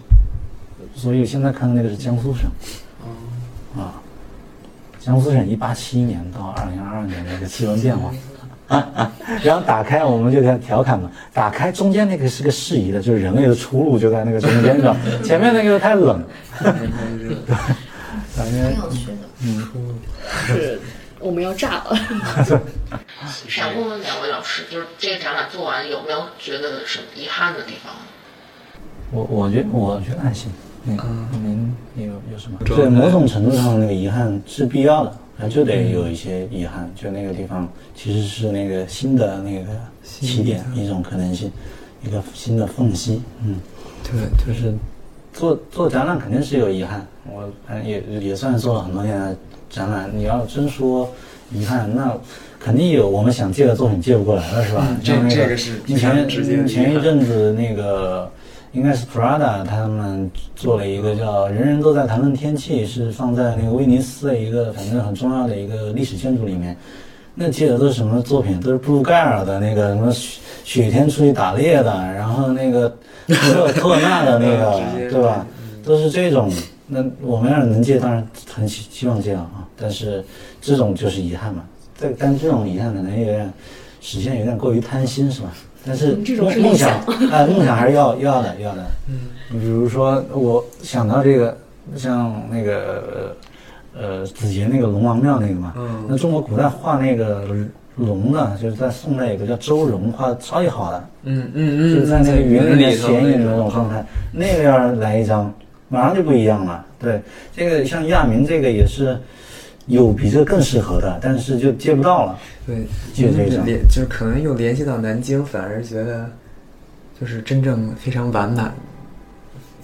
所以现在看的那个是江苏省，啊，江苏省一八七一年到二零二二年的一个气温变化。然后打开，我们就在调侃嘛，打开中间那个是个适宜的，就是人类的出路就在那个中间，是吧？前面那个太冷，感觉挺有趣的。嗯，是我们要炸了。想问问两位老师，就是这个展览做完有没有觉得什么遗憾的地方？我我觉我觉得还行。嗯，您有有什么？对，某种程度上的那个遗憾是必要的，那就得有一些遗憾。就那个地方其实是那个新的那个起点，一种可能性，一个新的缝隙。嗯，对，就是做做展览肯定是有遗憾，我正也也算是做了很多年的展览。你要真说遗憾，那肯定有我们想借的作品借不过来了，是吧？这像那这个前前一阵子那个应该是 Prada 他们做了一个叫“人人都在谈论天气”，是放在那个威尼斯的一个反正很重要的一个历史建筑里面。那借的都是什么作品？都是布鲁盖尔的那个什么雪雪天出去打猎的，然后那个特 特纳的那个，对吧？都是这种。那我们要是能借，当然很希希望这样啊。但是这种就是遗憾嘛。但但这种遗憾可能有点实现有点过于贪心，是吧？但是嗯这种是梦梦想想，哎，梦想还是要要的要的。嗯，你比如说，我想到这个，像那个呃子杰那个龙王庙那个嘛，嗯那中国古代画那个龙的，就是在宋代有个叫周荣，画的超级好的，嗯嗯嗯，就是在那个云里面头显影的那种种状态，那个要是来一张，马上就不一样了。对，这个像亚明这个也是有比这更适合的，但是就接不到了。对，就这张联就是可能又联系到南京，反而觉得就是真正非常完满，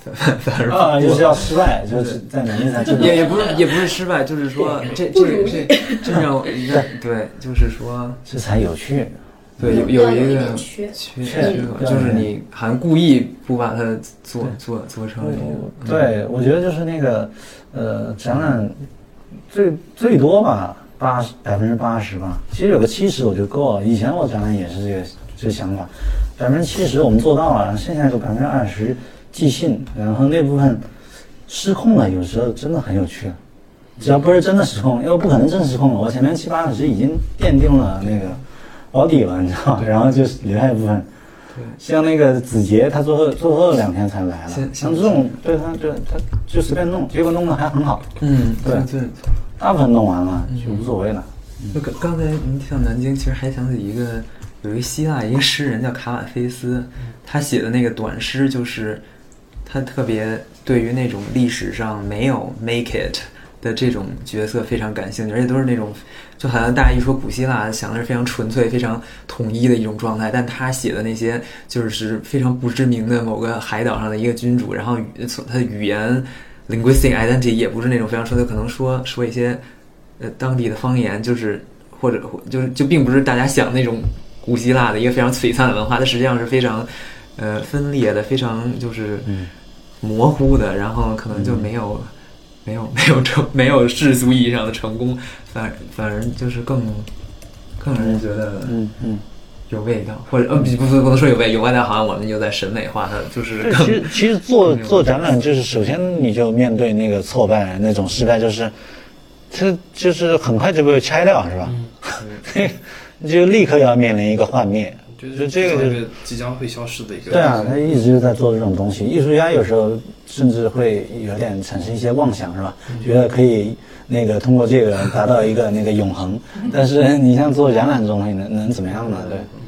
反反反而啊，不就是要失败，就是在南京才正也也不是也不是失败，就是说这这这真正 对，就是说这才有趣。对有有一个缺缺缺就是你还故意不把它做做做成一个对，我觉得就是那个，呃，展览最最多吧，八十百分之八十吧，其实有个七十我就够了。以前我展览也是这个这个想法，百分之七十我们做到了，剩下就百分之二十即兴，然后那部分失控了，有时候真的很有趣。只要不是真的失控，因为不可能真失控了，我前面七八十已经奠定了那个保底了，你知道吗？然后就是留下一部分。像那个子杰，他最后最后两天才来了像。这种，对他对他就随便弄，结果弄得还很好，嗯对对。大部分弄完了就无所谓了。就刚刚才您提到南京，其实还想起一个，有一个希腊一个诗人叫卡瓦菲斯，他写的那个短诗，就是他特别对于那种历史上没有 make it 的这种角色非常感兴趣，而且都是那种，就好像大家一说古希腊，想的是非常纯粹、非常统一的一种状态，但他写的那些就是非常不知名的某个海岛上的一个君主，然后从他的语言 linguistic identity 也不是那种非常纯粹，可能说说一些呃当地的方言，就是或者或就是就并不是大家想那种古希腊的一个非常璀璨的文化，它实际上是非常呃分裂的，非常就是模糊的，然后可能就没有、没有没有成没有世俗意义上的成功，反反而就是更更让人觉得嗯嗯。有味道，或者呃不不不能说有味有味道，好像我们又在审美化它，就是其实其实做做展览就是首先你就面对那个挫败那种失败，就是它就是很快就被拆掉，是吧？你 就立刻要面临一个幻灭。就是这个就是即将会消失的一个。对啊，他一直就在做这种东西。艺术家有时候甚至会有点产生一些妄想，是吧？觉得可以那个通过这个达到一个那个永恒。但是你像做展览这种东西，能能怎么样呢？对，嗯。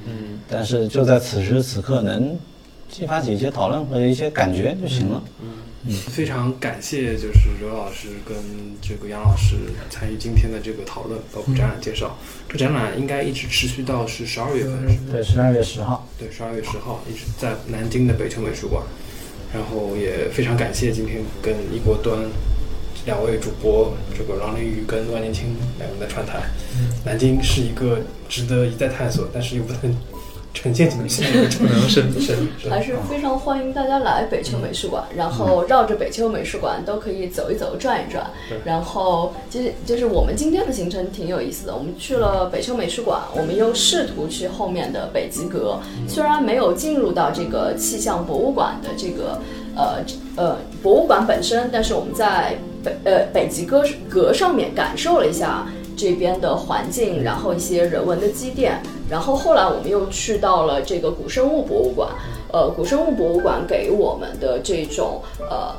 但是就在此时此刻能激发起一些讨论和一些感觉就行了。嗯非常感谢，就是刘老师跟这个杨老师参与今天的这个讨论，包括展览介绍。这展览应该一直持续到是十二月份，是吗对，十二月十号。对，十二月十号一直在南京的北城美术馆。然后也非常感谢今天跟一国端两位主播，这个郎林宇跟万年青两个人的串台。南京是一个值得一再探索，但是又不能呈现进去的一个城市，是是还是非常欢迎大家来北丘美术馆，然后绕着北丘美术馆都可以走一走、转一转。然后其实就是我们今天的行程挺有意思的，我们去了北丘美术馆，我们又试图去后面的北极阁，虽然没有进入到这个气象博物馆的这个呃呃博物馆本身，但是我们在北呃北极阁阁上面感受了一下。这边的环境，然后一些人文的积淀，然后后来我们又去到了这个古生物博物馆，呃，古生物博物馆给我们的这种呃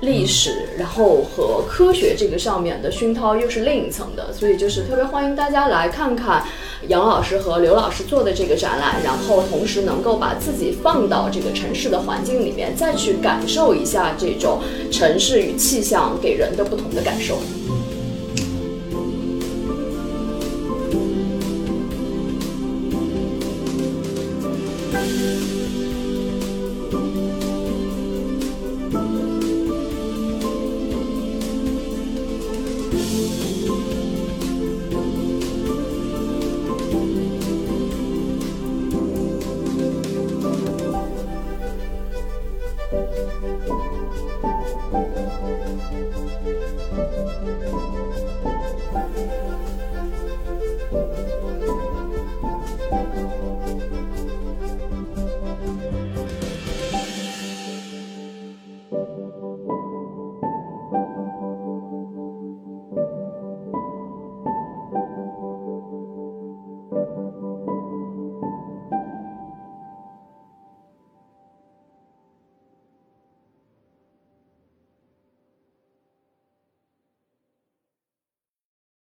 历史，然后和科学这个上面的熏陶又是另一层的，所以就是特别欢迎大家来看看杨老师和刘老师做的这个展览，然后同时能够把自己放到这个城市的环境里面，再去感受一下这种城市与气象给人的不同的感受。